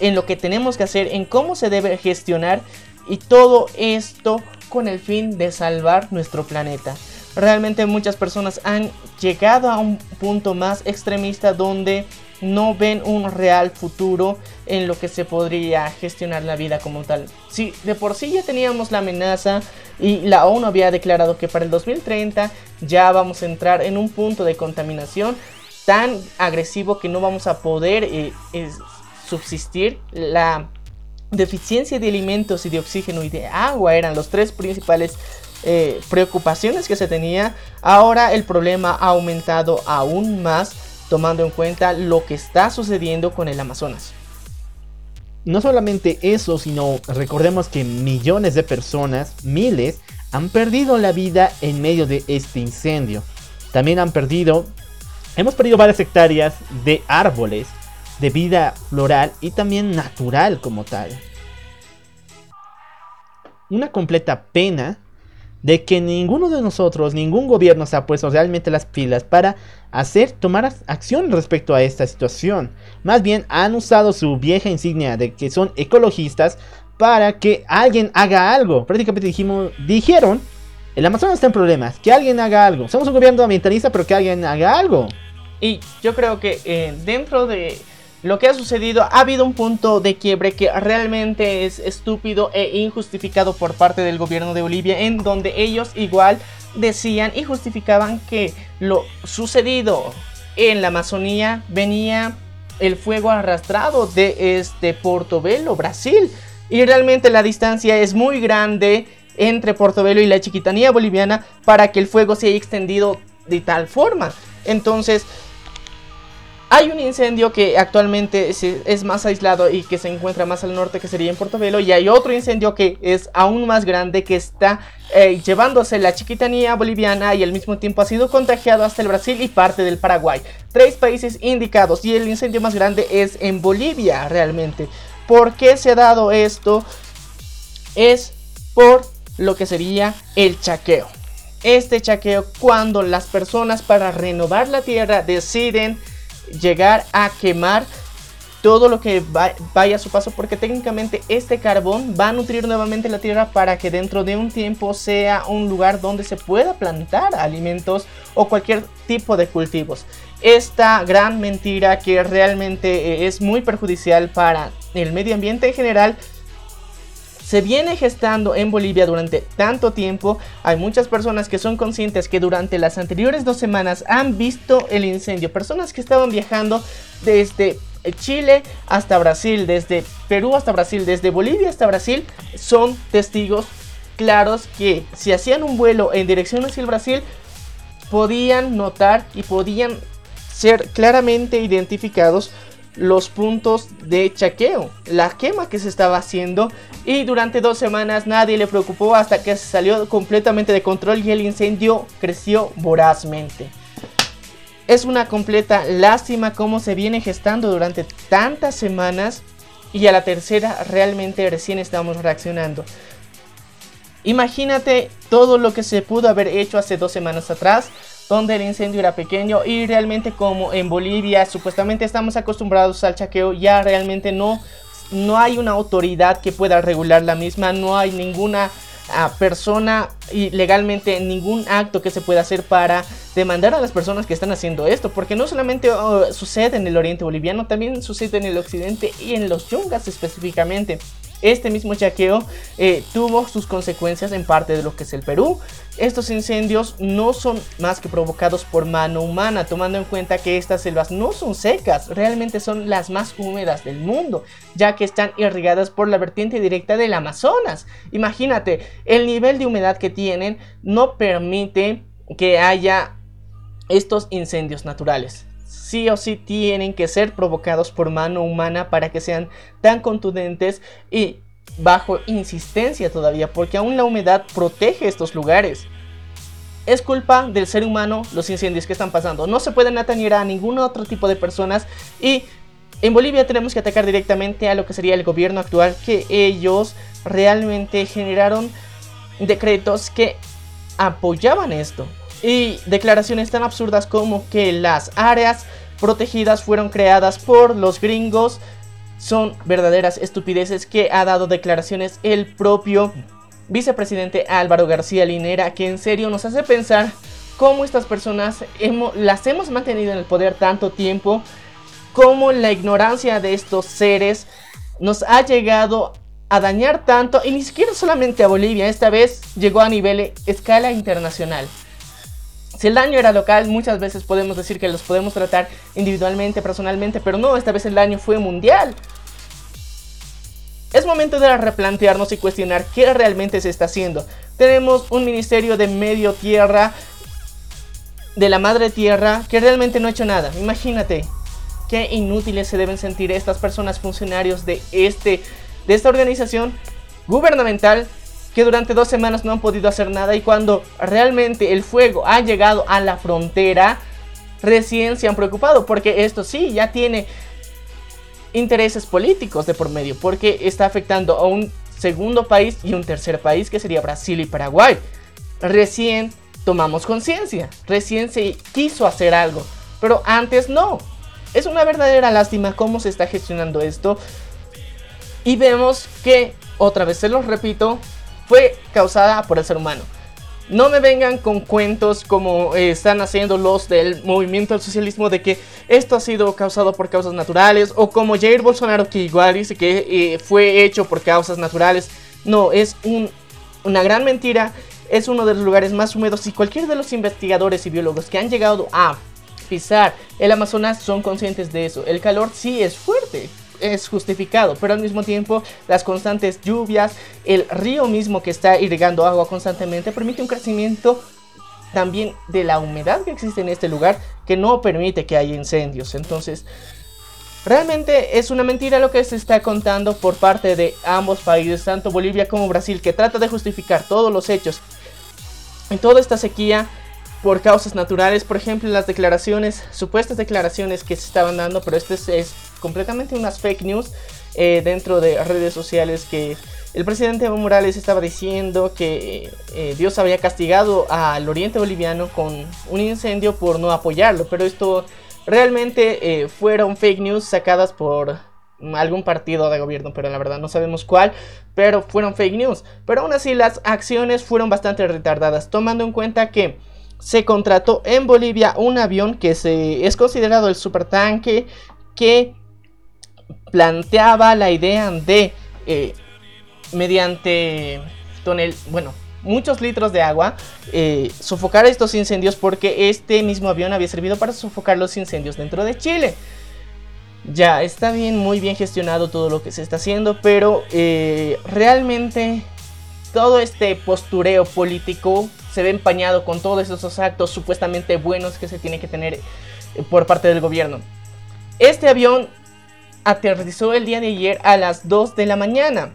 en lo que tenemos que hacer, en cómo se debe gestionar y todo esto con el fin de salvar nuestro planeta. Realmente muchas personas han llegado a un punto más extremista donde no ven un real futuro en lo que se podría gestionar la vida como tal. Si de por sí ya teníamos la amenaza y la ONU había declarado que para el 2030 ya vamos a entrar en un punto de contaminación tan agresivo que no vamos a poder eh, subsistir. La deficiencia de alimentos y de oxígeno y de agua eran los tres principales eh, preocupaciones que se tenía. Ahora el problema ha aumentado aún más tomando en cuenta lo que está sucediendo con el Amazonas.
No solamente eso, sino recordemos que millones de personas, miles, han perdido la vida en medio de este incendio. También han perdido Hemos perdido varias hectáreas de árboles, de vida floral y también natural como tal. Una completa pena de que ninguno de nosotros, ningún gobierno se ha puesto realmente las pilas para hacer, tomar acción respecto a esta situación. Más bien han usado su vieja insignia de que son ecologistas para que alguien haga algo. Prácticamente dijimos, dijeron, el Amazonas está en problemas, que alguien haga algo. Somos un gobierno ambientalista, pero que alguien haga algo.
Y yo creo que eh, dentro de lo que ha sucedido ha habido un punto de quiebre que realmente es estúpido e injustificado por parte del gobierno de Bolivia en donde ellos igual decían y justificaban que lo sucedido en la Amazonía venía el fuego arrastrado de este Portobelo, Brasil. Y realmente la distancia es muy grande entre Portobelo y la chiquitanía boliviana para que el fuego se haya extendido de tal forma. Entonces, Hay un incendio que actualmente es más aislado y que se encuentra más al norte que sería en Portobelo y hay otro incendio que es aún más grande que está eh, llevándose la chiquitanía boliviana y al mismo tiempo ha sido contagiado hasta el Brasil y parte del Paraguay. Tres países indicados y el incendio más grande es en Bolivia realmente. ¿Por qué se ha dado esto? Es por lo que sería el chaqueo. Este chaqueo cuando las personas para renovar la tierra deciden llegar a quemar todo lo que vaya a su paso porque técnicamente este carbón va a nutrir nuevamente la tierra para que dentro de un tiempo sea un lugar donde se pueda plantar alimentos o cualquier tipo de cultivos. Esta gran mentira que realmente eh, es muy perjudicial para el medio ambiente en general se viene gestando en Bolivia durante tanto tiempo. Hay muchas personas que son conscientes que durante las anteriores dos semanas han visto el incendio. Personas que estaban viajando desde Chile hasta Brasil, desde Perú hasta Brasil, desde Bolivia hasta Brasil, son testigos claros que si hacían un vuelo en dirección hacia el Brasil, podían notar y podían ser claramente identificados los puntos de chaqueo, la quema que se estaba haciendo y durante dos semanas nadie le preocupó hasta que se salió completamente de control y el incendio creció vorazmente. Es una completa lástima cómo se viene gestando durante tantas semanas y a la tercera realmente recién estamos reaccionando. Imagínate todo lo que se pudo haber hecho hace dos semanas atrás donde el incendio era pequeño y realmente como en Bolivia supuestamente estamos acostumbrados al chaqueo, ya realmente no, no hay una autoridad que pueda regular la misma, no hay ninguna ah, persona y legalmente ningún acto que se pueda hacer para demandar a las personas que están haciendo esto, porque no solamente oh, sucede en el oriente boliviano, también sucede en el occidente y en los yungas específicamente. Este mismo chaqueo eh, tuvo sus consecuencias en parte de lo que es el Perú. Estos incendios no son más que provocados por mano humana, tomando en cuenta que estas selvas no son secas, realmente son las más húmedas del mundo, ya que están irrigadas por la vertiente directa del Amazonas. Imagínate, el nivel de humedad que tienen no permite que haya estos incendios naturales sí o sí tienen que ser provocados por mano humana para que sean tan contundentes y bajo insistencia todavía, porque aún la humedad protege estos lugares. Es culpa del ser humano los incendios que están pasando. No se pueden atañer a ningún otro tipo de personas y en Bolivia tenemos que atacar directamente a lo que sería el gobierno actual, que ellos realmente generaron decretos que apoyaban esto. Y declaraciones tan absurdas como que las áreas protegidas fueron creadas por los gringos. Son verdaderas estupideces que ha dado declaraciones el propio vicepresidente Álvaro García Linera, que en serio nos hace pensar cómo estas personas las hemos mantenido en el poder tanto tiempo, cómo la ignorancia de estos seres nos ha llegado a dañar tanto, y ni siquiera solamente a Bolivia, esta vez llegó a nivel escala internacional. Si el daño era local, muchas veces podemos decir que los podemos tratar individualmente, personalmente, pero no, esta vez el daño fue mundial. Es momento de replantearnos y cuestionar qué realmente se está haciendo. Tenemos un ministerio de medio tierra, de la madre tierra, que realmente no ha hecho nada. Imagínate qué inútiles se deben sentir estas personas funcionarios de, este, de esta organización gubernamental que durante dos semanas no han podido hacer nada y cuando realmente el fuego ha llegado a la frontera, recién se han preocupado porque esto sí ya tiene intereses políticos de por medio porque está afectando a un segundo país y un tercer país que sería Brasil y Paraguay. Recién tomamos conciencia, recién se quiso hacer algo, pero antes no. Es una verdadera lástima cómo se está gestionando esto. Y vemos que, otra vez se los repito, fue causada por el ser humano. No me vengan con cuentos como eh, están haciendo los del movimiento del socialismo de que esto ha sido causado por causas naturales o como Jair Bolsonaro que igual dice que eh, fue hecho por causas naturales. No, es una gran mentira. Es uno de los lugares más húmedos y cualquier de los investigadores y biólogos que han llegado a pisar el Amazonas son conscientes de eso. El calor sí es fuerte es justificado, pero al mismo tiempo las constantes lluvias, el río mismo que está irrigando agua constantemente permite un crecimiento también de la humedad que existe en este lugar que no permite que haya incendios. Entonces, realmente es una mentira lo que se está contando por parte de ambos países, tanto Bolivia como Brasil, que trata de justificar todos los hechos en toda esta sequía por causas naturales, por ejemplo, las declaraciones, supuestas declaraciones que se estaban dando, pero esto es, completamente unas fake news eh, dentro de redes sociales que el presidente Evo Morales estaba diciendo que eh, Dios había castigado al oriente boliviano con un incendio por no apoyarlo, pero esto realmente eh, fueron fake news sacadas por algún partido de gobierno, pero la verdad no sabemos cuál, pero fueron fake news. Pero aún así las acciones fueron bastante retardadas, tomando en cuenta que se contrató en Bolivia un avión que se, es considerado el supertanque que planteaba la idea de eh, mediante tonel, bueno, muchos litros de agua, eh, sofocar estos incendios porque este mismo avión había servido para sofocar los incendios dentro de Chile. Ya, está bien, muy bien gestionado todo lo que se está haciendo, pero eh, realmente todo este postureo político se ve empañado con todos esos actos supuestamente buenos que se tiene que tener por parte del gobierno. Este avión aterrizó el día de ayer a las 2 de la mañana.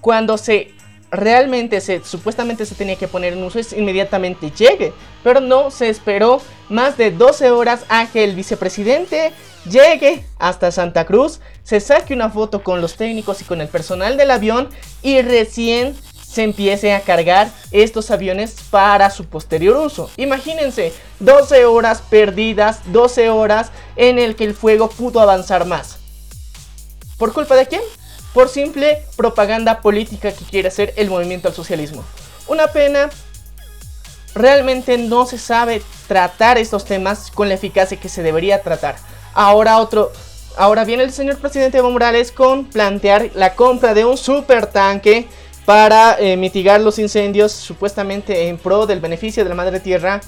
Cuando se realmente se supuestamente se tenía que poner en uso es inmediatamente llegue, pero no se esperó más de 12 horas a que el vicepresidente llegue hasta Santa Cruz, se saque una foto con los técnicos y con el personal del avión y recién se empiece a cargar estos aviones para su posterior uso. Imagínense, 12 horas perdidas, 12 horas en el que el fuego pudo avanzar más. ¿Por culpa de quién? Por simple propaganda política que quiere hacer el movimiento al socialismo. Una pena, realmente no se sabe tratar estos temas con la eficacia que se debería tratar. Ahora otro, ahora viene el señor presidente Evo Morales con plantear la compra de un super tanque para eh, mitigar los incendios supuestamente en pro del beneficio de la madre tierra.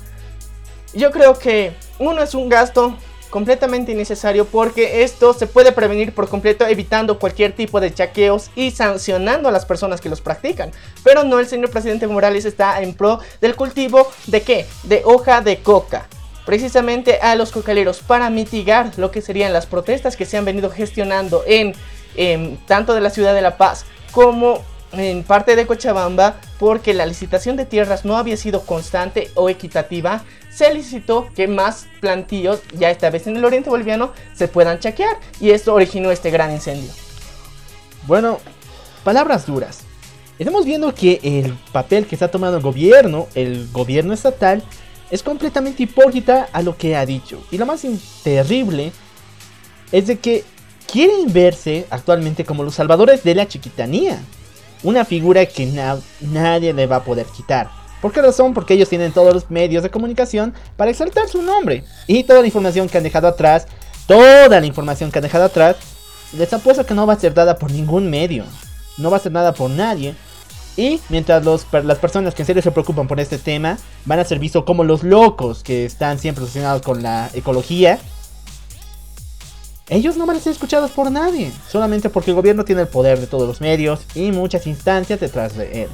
Yo creo que uno es un gasto completamente innecesario porque esto se puede prevenir por completo evitando cualquier tipo de chaqueos y sancionando a las personas que los practican. Pero no, el señor presidente Morales está en pro del cultivo de qué? De hoja de coca. Precisamente a los cocaleros para mitigar lo que serían las protestas que se han venido gestionando en, en tanto de la ciudad de La Paz como en parte de Cochabamba porque la licitación de tierras no había sido constante o equitativa, se licitó que más plantíos, ya esta vez en el oriente boliviano, se puedan chaquear y esto originó este gran incendio.
Bueno, palabras duras. Estamos viendo que el papel que está tomando el gobierno, el gobierno estatal, es completamente hipócrita a lo que ha dicho. Y lo más terrible es de que quieren verse actualmente como los salvadores de la chiquitanía una figura que nadie le va a poder quitar. ¿Por qué razón? Porque ellos tienen todos los medios de comunicación para exaltar su nombre. Y toda la información que han dejado atrás, toda la información que han dejado atrás, les apuesto que no va a ser dada por ningún medio. No va a ser dada por nadie. Y mientras las personas que en serio se preocupan por este tema van a ser vistos como los locos que están siempre relacionados con la ecología, ellos no van a ser escuchados por nadie, solamente porque el gobierno tiene el poder de todos los medios y muchas instancias detrás de él.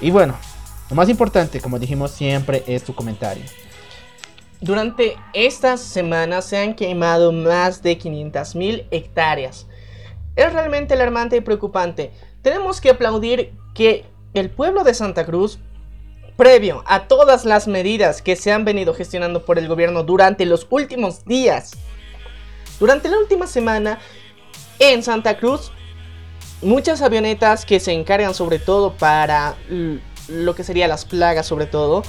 Y bueno, lo más importante, como dijimos siempre, es tu comentario.
Durante estas semanas se han quemado más de 500.000 hectáreas. Es realmente alarmante y preocupante. Tenemos que aplaudir que el pueblo de Santa Cruz, previo a todas las medidas que se han venido gestionando por el gobierno durante los últimos días, durante la última semana en Santa Cruz, muchas avionetas que se encargan sobre todo para lo que serían las plagas sobre todo,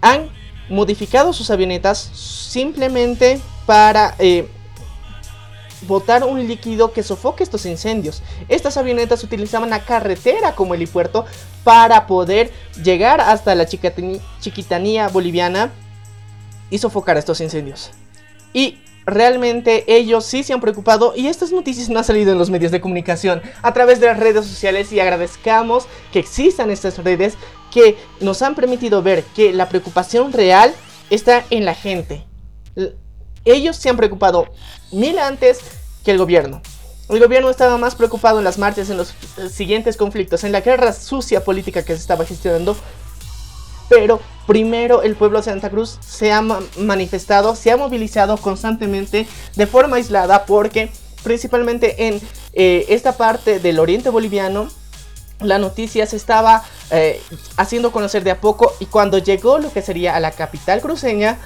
han modificado sus avionetas simplemente para eh, botar un líquido que sofoque estos incendios. Estas avionetas utilizaban la carretera como helipuerto para poder llegar hasta la chiquitanía boliviana y sofocar estos incendios. Y realmente ellos sí se han preocupado y estas noticias no han salido en los medios de comunicación a través de las redes sociales y agradezcamos que existan estas redes que nos han permitido ver que la preocupación real está en la gente. Ellos se han preocupado mil antes que el gobierno. El gobierno estaba más preocupado en las marchas, en los eh, siguientes conflictos, en la guerra sucia política que se estaba gestionando. pero primero el pueblo de Santa Cruz se ha manifestado, se ha movilizado constantemente de forma aislada porque principalmente en eh, esta parte del oriente boliviano la noticia se estaba eh, haciendo conocer de a poco y cuando llegó lo que sería a la capital cruceña,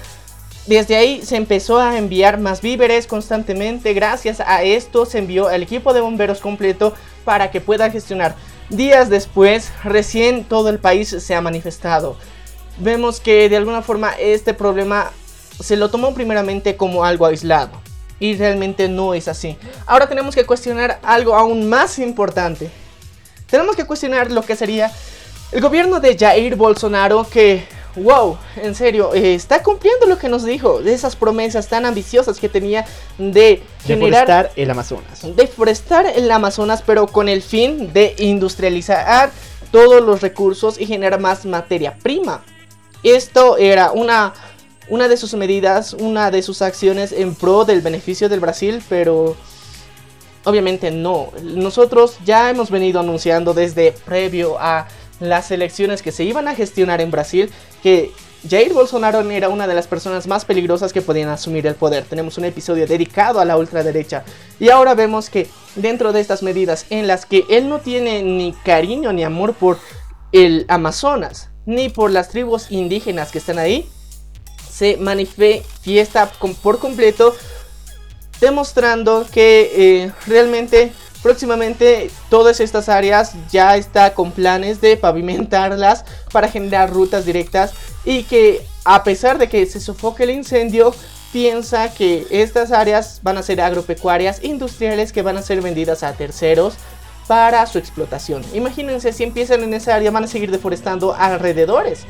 desde ahí se empezó a enviar más víveres constantemente. Gracias a esto se envió el equipo de bomberos completo para que puedan gestionar. Días después, recién todo el país se ha manifestado. Vemos que de alguna forma este problema se lo tomó primeramente como algo aislado. Y realmente no es así. Ahora tenemos que cuestionar algo aún más importante. Tenemos que cuestionar lo que sería el gobierno de Jair Bolsonaro que, wow, en serio, eh, está cumpliendo lo que nos dijo, de esas promesas tan ambiciosas que tenía de
generar... Deforestar el Amazonas.
Deforestar el Amazonas, pero con el fin de industrializar todos los recursos y generar más materia prima. Esto era una, una de sus medidas, una de sus acciones en pro del beneficio del Brasil, pero Obviamente no. Nosotros ya hemos venido anunciando desde previo a las elecciones que se iban a gestionar en Brasil que Jair Bolsonaro era una de las personas más peligrosas que podían asumir el poder. Tenemos un episodio dedicado a la ultraderecha. Y ahora vemos que dentro de estas medidas en las que él no tiene ni cariño ni amor por el Amazonas, ni por las tribus indígenas que están ahí, se manifiesta por completo demostrando que eh, realmente próximamente todas estas áreas ya está con planes de pavimentarlas para generar rutas directas y que a pesar de que se sofoque el incendio piensa que estas áreas van a ser agropecuarias industriales que van a ser vendidas a terceros para su explotación. Imagínense si empiezan en esa área van a seguir deforestando alrededores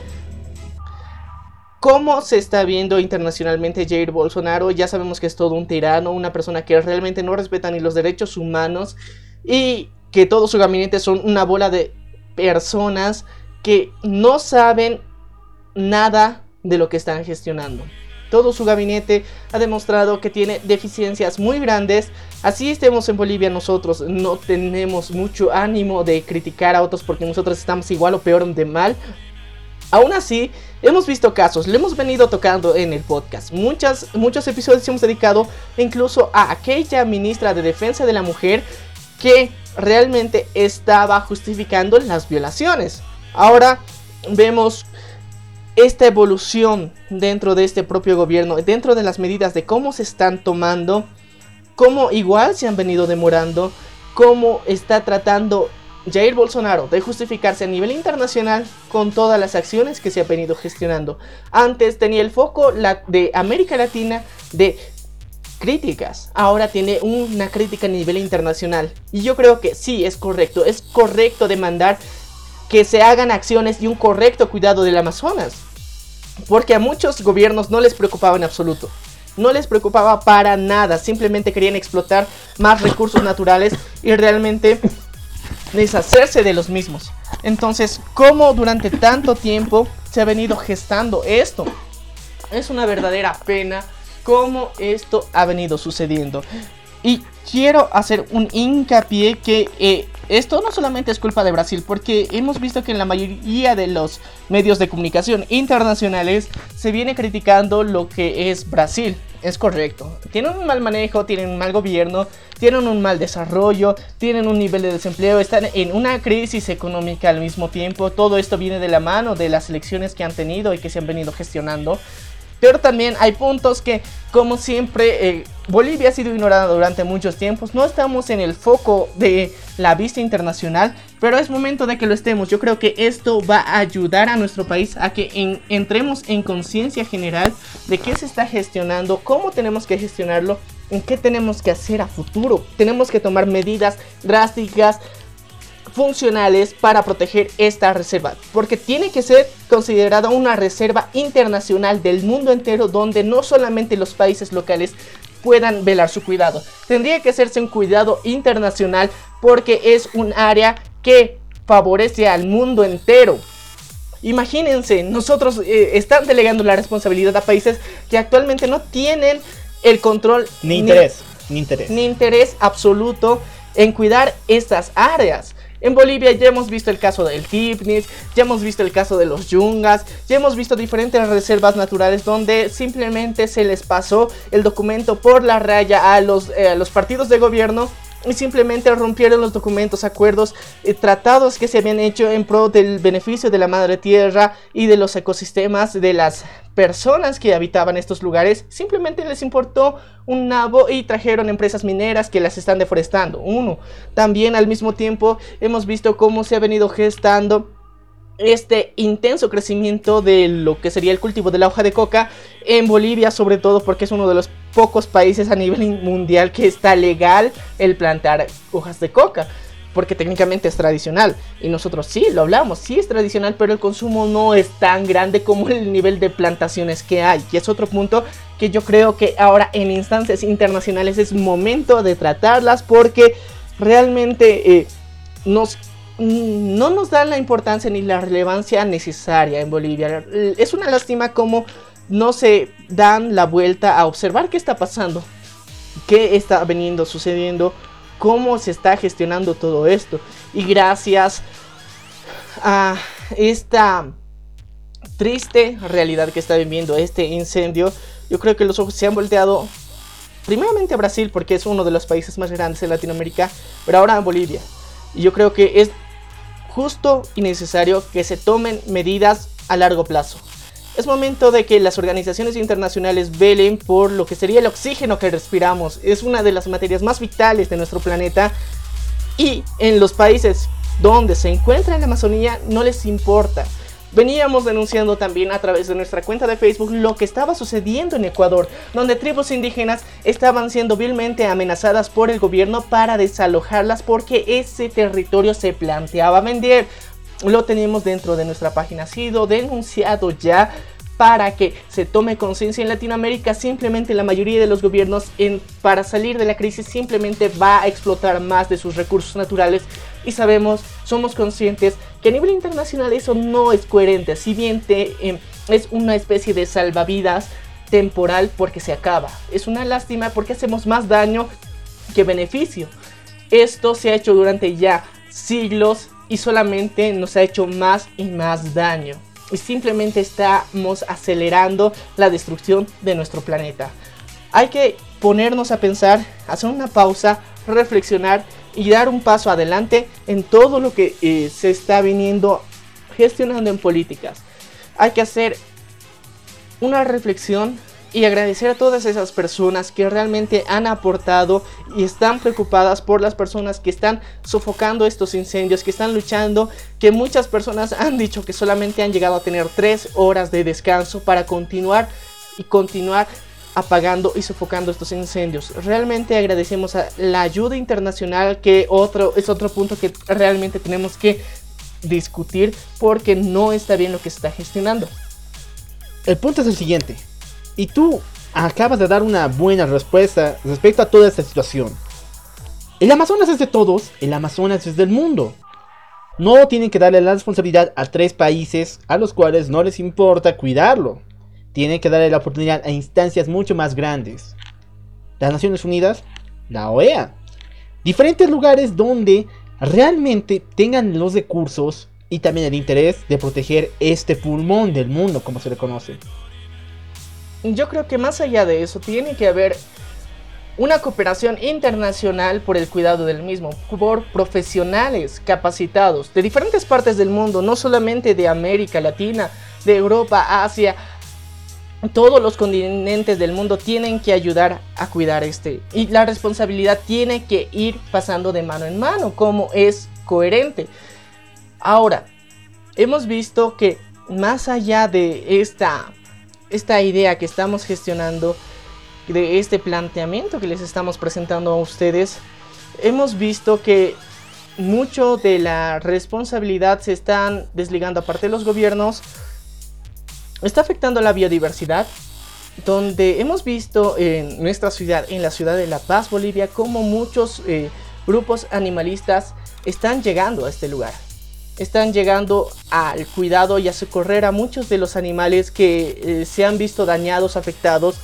cómo se está viendo internacionalmente Jair Bolsonaro. Ya sabemos que es todo un tirano, una persona que realmente no respeta ni los derechos humanos y que todo su gabinete son una bola de personas que no saben nada de lo que están gestionando. Todo su gabinete ha demostrado que tiene deficiencias muy grandes. Así estemos en Bolivia nosotros, no tenemos mucho ánimo de criticar a otros porque nosotros estamos igual o peor de mal. Aún así, hemos visto casos, le hemos venido tocando en el podcast. Muchas, muchos episodios hemos dedicado incluso a aquella ministra de Defensa de la Mujer que realmente estaba justificando las violaciones. Ahora vemos esta evolución dentro de este propio gobierno, dentro de las medidas de cómo se están tomando, cómo igual se han venido demorando, cómo está tratando Jair Bolsonaro de justificarse a nivel internacional con todas las acciones que se ha venido gestionando. Antes tenía el foco de América Latina de críticas, ahora tiene una crítica a nivel internacional. Y yo creo que sí, es correcto, es correcto demandar que se hagan acciones y un correcto cuidado del Amazonas. Porque a muchos gobiernos no les preocupaba en absoluto. No les preocupaba para nada, simplemente querían explotar más recursos naturales y realmente deshacerse de los mismos. Entonces, ¿cómo durante tanto tiempo se ha venido gestando esto? Es una verdadera pena cómo esto ha venido sucediendo. Y quiero hacer un hincapié que eh, esto no solamente es culpa de Brasil, porque hemos visto que en la mayoría de los medios de comunicación internacionales se viene criticando lo que es Brasil es correcto. Tienen un mal manejo, tienen un mal gobierno, tienen un mal desarrollo, tienen un nivel de desempleo, están en una crisis económica al mismo tiempo. Todo esto viene de la mano de las elecciones que han tenido y que se han venido gestionando. Pero también hay puntos que, como siempre, eh, Bolivia ha sido ignorada durante muchos tiempos. No estamos en el foco de la vista internacional, pero es momento de que lo estemos. Yo creo que esto va a ayudar a nuestro país a que entremos en conciencia general de qué se está gestionando, cómo tenemos que gestionarlo, en qué tenemos que hacer a futuro. Tenemos que tomar medidas drásticas funcionales para proteger esta reserva, porque tiene que ser considerada una reserva internacional del mundo entero donde no solamente los países locales puedan velar su cuidado. Tendría que hacerse un cuidado internacional porque es un área que favorece al mundo entero. Imagínense, nosotros eh, están delegando la responsabilidad a países que actualmente no tienen el control
ni interés, ni, interés,
ni interés absoluto en cuidar estas áreas. En Bolivia ya hemos visto el caso del Tipnis, ya hemos visto el caso de los Yungas, ya hemos visto diferentes reservas naturales donde simplemente se les pasó el documento por la raya a los, eh, a los partidos de gobierno y simplemente rompieron los documentos, acuerdos, y tratados que se habían hecho en pro del beneficio de la madre tierra y de los ecosistemas de las personas que habitaban estos lugares. Simplemente les importó un nabo y trajeron empresas mineras que las están deforestando. Uno, también al mismo tiempo hemos visto cómo se ha venido gestando este intenso crecimiento de lo que sería el cultivo de la hoja de coca en Bolivia, sobre todo porque es uno de los pocos países a nivel mundial que está legal el plantar hojas de coca. Porque técnicamente es tradicional. Y nosotros sí, lo hablamos, sí es tradicional, pero el consumo no es tan grande como el nivel de plantaciones que hay. Y es otro punto que yo creo que ahora en instancias internacionales es momento de tratarlas porque realmente eh, nos no nos dan la importancia ni la relevancia necesaria en Bolivia. Es una lástima como no se dan la vuelta a observar qué está pasando, qué está veniendo sucediendo, cómo se está gestionando todo esto. Y gracias a esta triste realidad que está viviendo este incendio, yo creo que los ojos se han volteado primeramente a Brasil porque es uno de los países más grandes de Latinoamérica, pero ahora a Bolivia. Y yo creo que es justo y necesario que se tomen medidas a largo plazo. Es momento de que las organizaciones internacionales velen por lo que sería el oxígeno que respiramos. Es una de las materias más vitales de nuestro planeta. Y en los países donde se encuentra la Amazonía no les importa. Veníamos denunciando también a través de nuestra cuenta de Facebook lo que estaba sucediendo en Ecuador, donde tribus indígenas estaban siendo vilmente amenazadas por el gobierno para desalojarlas porque ese territorio se planteaba vender. Lo tenemos dentro de nuestra página, ha sido denunciado ya para que se tome conciencia en Latinoamérica. Simplemente la mayoría de los gobiernos para salir de la crisis simplemente va a explotar más de sus recursos naturales y sabemos, somos conscientes que a nivel internacional eso no es coherente. Si bien em, es una especie de salvavidas temporal porque se acaba. Es una lástima porque hacemos más daño que beneficio. Esto se ha hecho durante ya siglos y solamente nos ha hecho más y más daño y simplemente estamos acelerando la destrucción de nuestro planeta. Hay que ponernos a pensar, hacer una pausa, reflexionar y dar un paso adelante en todo lo que eh, se está viniendo gestionando en políticas. Hay que hacer una reflexión y agradecer a todas esas personas que realmente han aportado y están preocupadas por las personas que están sofocando estos incendios, que están luchando, que muchas personas han dicho que solamente han llegado a tener tres horas de descanso para continuar y continuar apagando y sofocando estos incendios. Realmente agradecemos a la ayuda internacional que otro es otro punto que realmente tenemos que discutir porque no está bien lo que se está gestionando.
El punto es el siguiente. Y tú acabas de dar una buena respuesta respecto a toda esta situación. El Amazonas es de todos, el Amazonas es del mundo. No tienen que darle la responsabilidad a tres países a los cuales no les importa cuidarlo. Tienen que darle la oportunidad a instancias mucho más grandes. Las Naciones Unidas, la OEA. Diferentes lugares donde realmente tengan los recursos y también el interés de proteger este pulmón del mundo, como se le conoce
yo creo que más allá de eso tiene que haber una cooperación internacional por el cuidado del mismo, por profesionales capacitados de diferentes partes del mundo, no solamente de América Latina, de Europa, Asia, todos los continentes del mundo tienen que ayudar a cuidar este. Y la responsabilidad tiene que ir pasando de mano en mano, como es coherente. Ahora, hemos visto que más allá de esta esta idea que estamos gestionando, de este planteamiento que les estamos presentando a ustedes, hemos visto que mucho de la responsabilidad se están desligando aparte de los gobiernos, está afectando la biodiversidad, donde hemos visto en nuestra ciudad, en la ciudad de La Paz, Bolivia, como muchos eh, grupos animalistas están llegando a este lugar están llegando al cuidado y a socorrer a muchos de los animales que eh, se han visto dañados, afectados.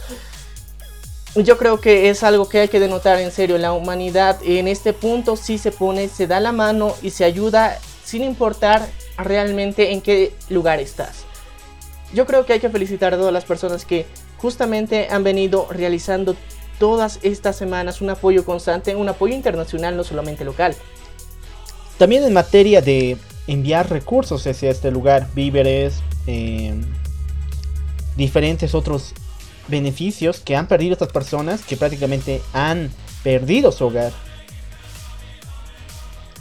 yo creo que es algo que hay que denotar en serio. La humanidad en este punto sí se pone, se da la mano y se ayuda sin importar realmente en qué lugar estás. Yo creo que hay que felicitar a todas las personas que justamente han venido realizando todas estas semanas un apoyo constante, un apoyo internacional, no solamente local.
También en materia de enviar recursos hacia este lugar, víveres, eh, diferentes otros beneficios que han perdido estas personas que prácticamente han perdido su hogar.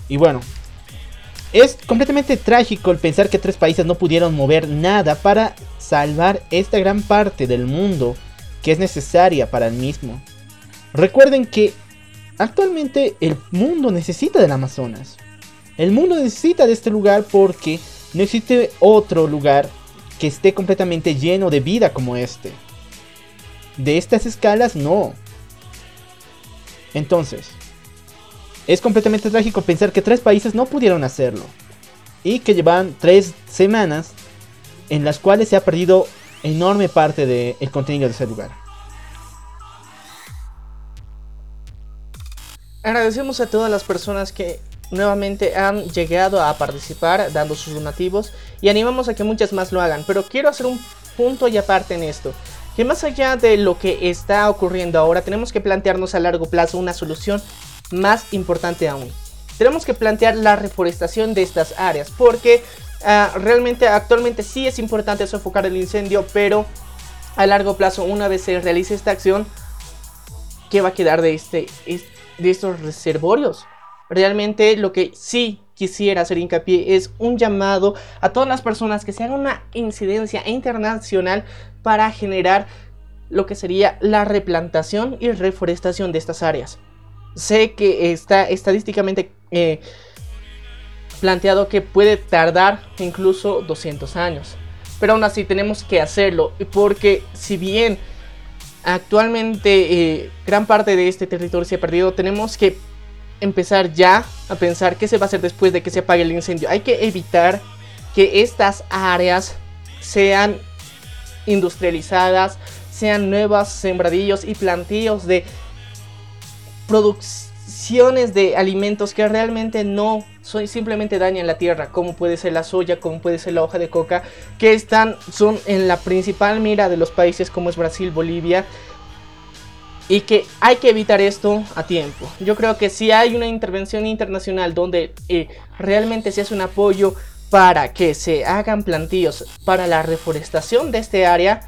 Y bueno, es completamente trágico el pensar que tres países no pudieron mover nada para salvar esta gran parte del mundo que es necesaria para el mismo. Recuerden que actualmente el mundo necesita del Amazonas. El mundo necesita de este lugar porque no existe otro lugar que esté completamente lleno de vida como este. De estas escalas no. Entonces, es completamente trágico pensar que tres países no pudieron hacerlo. Y que llevan tres semanas en las cuales se ha perdido enorme parte del contenido de ese lugar.
Agradecemos a todas las personas que nuevamente han llegado a participar dando sus donativos y animamos a que muchas más lo hagan. Pero quiero hacer un punto y aparte en esto. Que más allá de lo que está ocurriendo ahora, tenemos que plantearnos a largo plazo una solución más importante aún. Tenemos que plantear la reforestación de estas áreas porque ah, realmente actualmente sí es importante sofocar el incendio, pero a largo plazo una vez se realice esta acción, ¿qué va a quedar de, este, de estos reservorios? Realmente lo que sí quisiera hacer hincapié es un llamado a todas las personas que se hagan una incidencia internacional para generar lo que sería la replantación y reforestación de estas áreas. Sé que está estadísticamente eh, planteado que puede tardar incluso 200 años. Pero aún así tenemos que hacerlo porque si bien actualmente eh, gran parte de este territorio se ha perdido, tenemos que empezar ya a pensar qué se va a hacer después de que se apague el incendio. Hay que evitar que estas áreas sean industrializadas, sean nuevos sembradillos y plantíos de producciones de alimentos que realmente no son, simplemente dañan la tierra, como puede ser la soya, como puede ser la hoja de coca, que están, son en la principal mira de los países como es Brasil, Bolivia, y que hay que evitar esto a tiempo. Yo creo que si hay una intervención internacional donde eh, realmente se hace un apoyo para que se hagan plantíos para la reforestación de este área,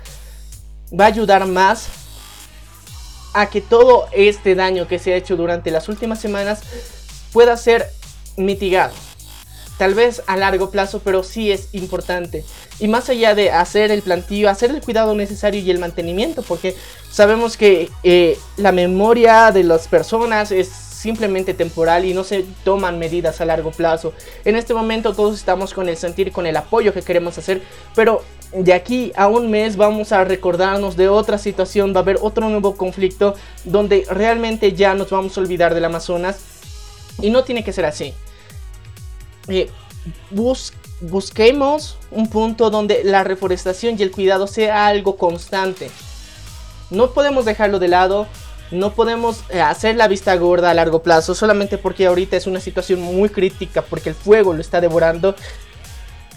va a ayudar más a que todo este daño que se ha hecho durante las últimas semanas pueda ser mitigado. Tal vez a largo plazo, pero sí es importante. Y más allá de hacer el plantillo, hacer el cuidado necesario y el mantenimiento, porque sabemos que eh, la memoria de las personas es simplemente temporal y no se toman medidas a largo plazo. En este momento todos estamos con el sentir, con el apoyo que queremos hacer, pero de aquí a un mes vamos a recordarnos de otra situación, va a haber otro nuevo conflicto donde realmente ya nos vamos a olvidar del Amazonas y no tiene que ser así. Eh, busquemos un punto donde la reforestación y el cuidado sea algo constante. No podemos dejarlo de lado, no podemos eh, hacer la vista gorda a largo plazo solamente porque ahorita es una situación muy crítica porque el fuego lo está devorando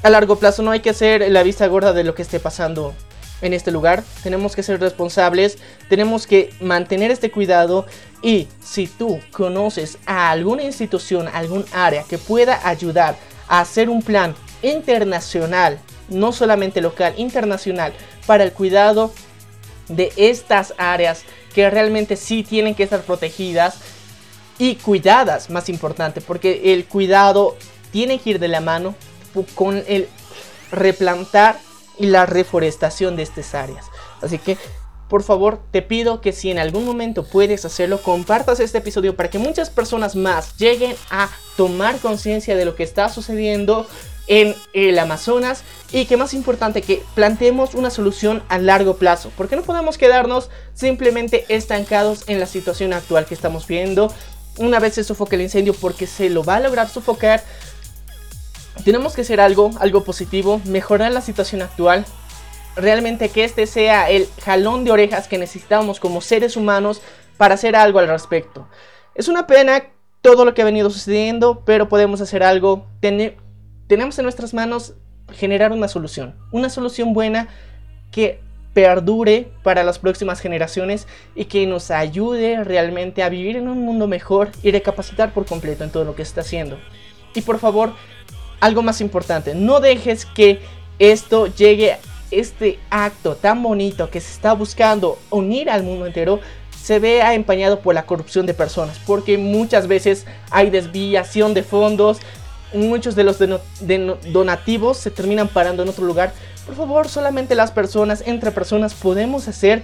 a largo plazo no hay que hacer la vista gorda de lo que esté pasando en este lugar. Tenemos que ser responsables, tenemos que mantener este cuidado y si tú conoces a alguna institución, algún área que pueda ayudar a hacer un plan internacional, no solamente local, internacional, para el cuidado de estas áreas que realmente sí tienen que estar protegidas y cuidadas, más importante, porque el cuidado tiene que ir de la mano con el replantar y la reforestación de estas áreas. Así que por favor te pido que si en algún momento puedes hacerlo, compartas este episodio para que muchas personas más lleguen a tomar conciencia de lo que está sucediendo en el Amazonas y que más importante que planteemos una solución a largo plazo, porque no podemos quedarnos simplemente estancados en la situación actual que estamos viendo. Una vez se sofoque el incendio porque se lo va a lograr sofocar, tenemos que hacer algo, algo positivo, mejorar la situación actual realmente que este sea el jalón de orejas que necesitamos como seres humanos para hacer algo al respecto. Es una pena todo lo que ha venido sucediendo, pero podemos hacer algo. tenemos en nuestras manos generar una solución, una solución buena que perdure para las próximas generaciones y que nos ayude realmente a vivir en un mundo mejor y recapacitar por completo en todo lo que está haciendo. Y por favor, algo más importante, no dejes que esto llegue, este acto tan bonito que se está buscando unir al mundo entero, se vea empañado por la corrupción de personas, porque muchas veces hay desviación de fondos, muchos de los donativos se terminan parando en otro lugar. Por favor, solamente las personas, entre personas, podemos hacer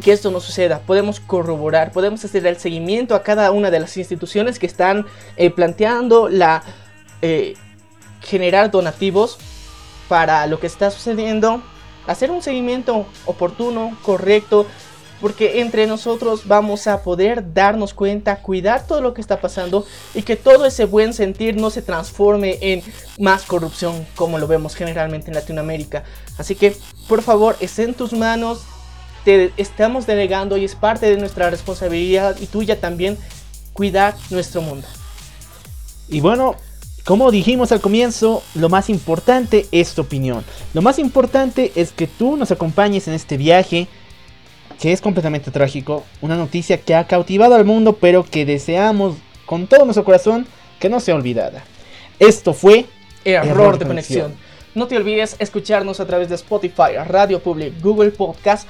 que esto no suceda. Podemos corroborar, podemos hacer el seguimiento a cada una de las instituciones que están eh, planteando la eh, generar donativos para lo que está sucediendo. Hacer un seguimiento oportuno, correcto, porque entre nosotros vamos a poder darnos cuenta, cuidar todo lo que está pasando y que todo ese buen sentir no se transforme en más corrupción como lo vemos generalmente en Latinoamérica. Así que, por favor, es en tus manos, te estamos delegando y es parte de nuestra responsabilidad y tuya también cuidar nuestro mundo.
Y bueno, como dijimos al comienzo, lo más importante es tu opinión. Lo más importante es que tú nos acompañes en este viaje que es completamente trágico, una noticia que ha cautivado al mundo, pero que deseamos con todo nuestro corazón que no sea olvidada. Esto fue
Error, de, conexión. No te olvides escucharnos a través de Spotify, Radio Public, Google Podcast,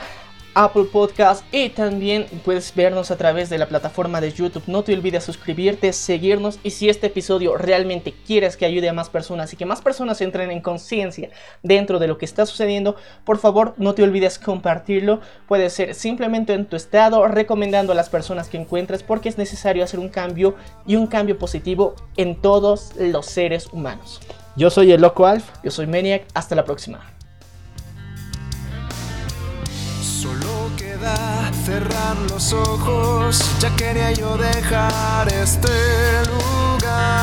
Apple Podcast y también puedes vernos a través de la plataforma de YouTube. No te olvides suscribirte, seguirnos y si este episodio realmente quieres que ayude a más personas y que más personas entren en conciencia dentro de lo que está sucediendo, por favor no te olvides compartirlo. Puede ser simplemente en tu estado, recomendando a las personas que encuentres porque es necesario hacer un cambio y un cambio positivo en todos los seres humanos.
Yo soy el Loco Alf.
Yo soy Maniac. Hasta la próxima.
Cerrar los ojos, ya quería yo dejar este lugar.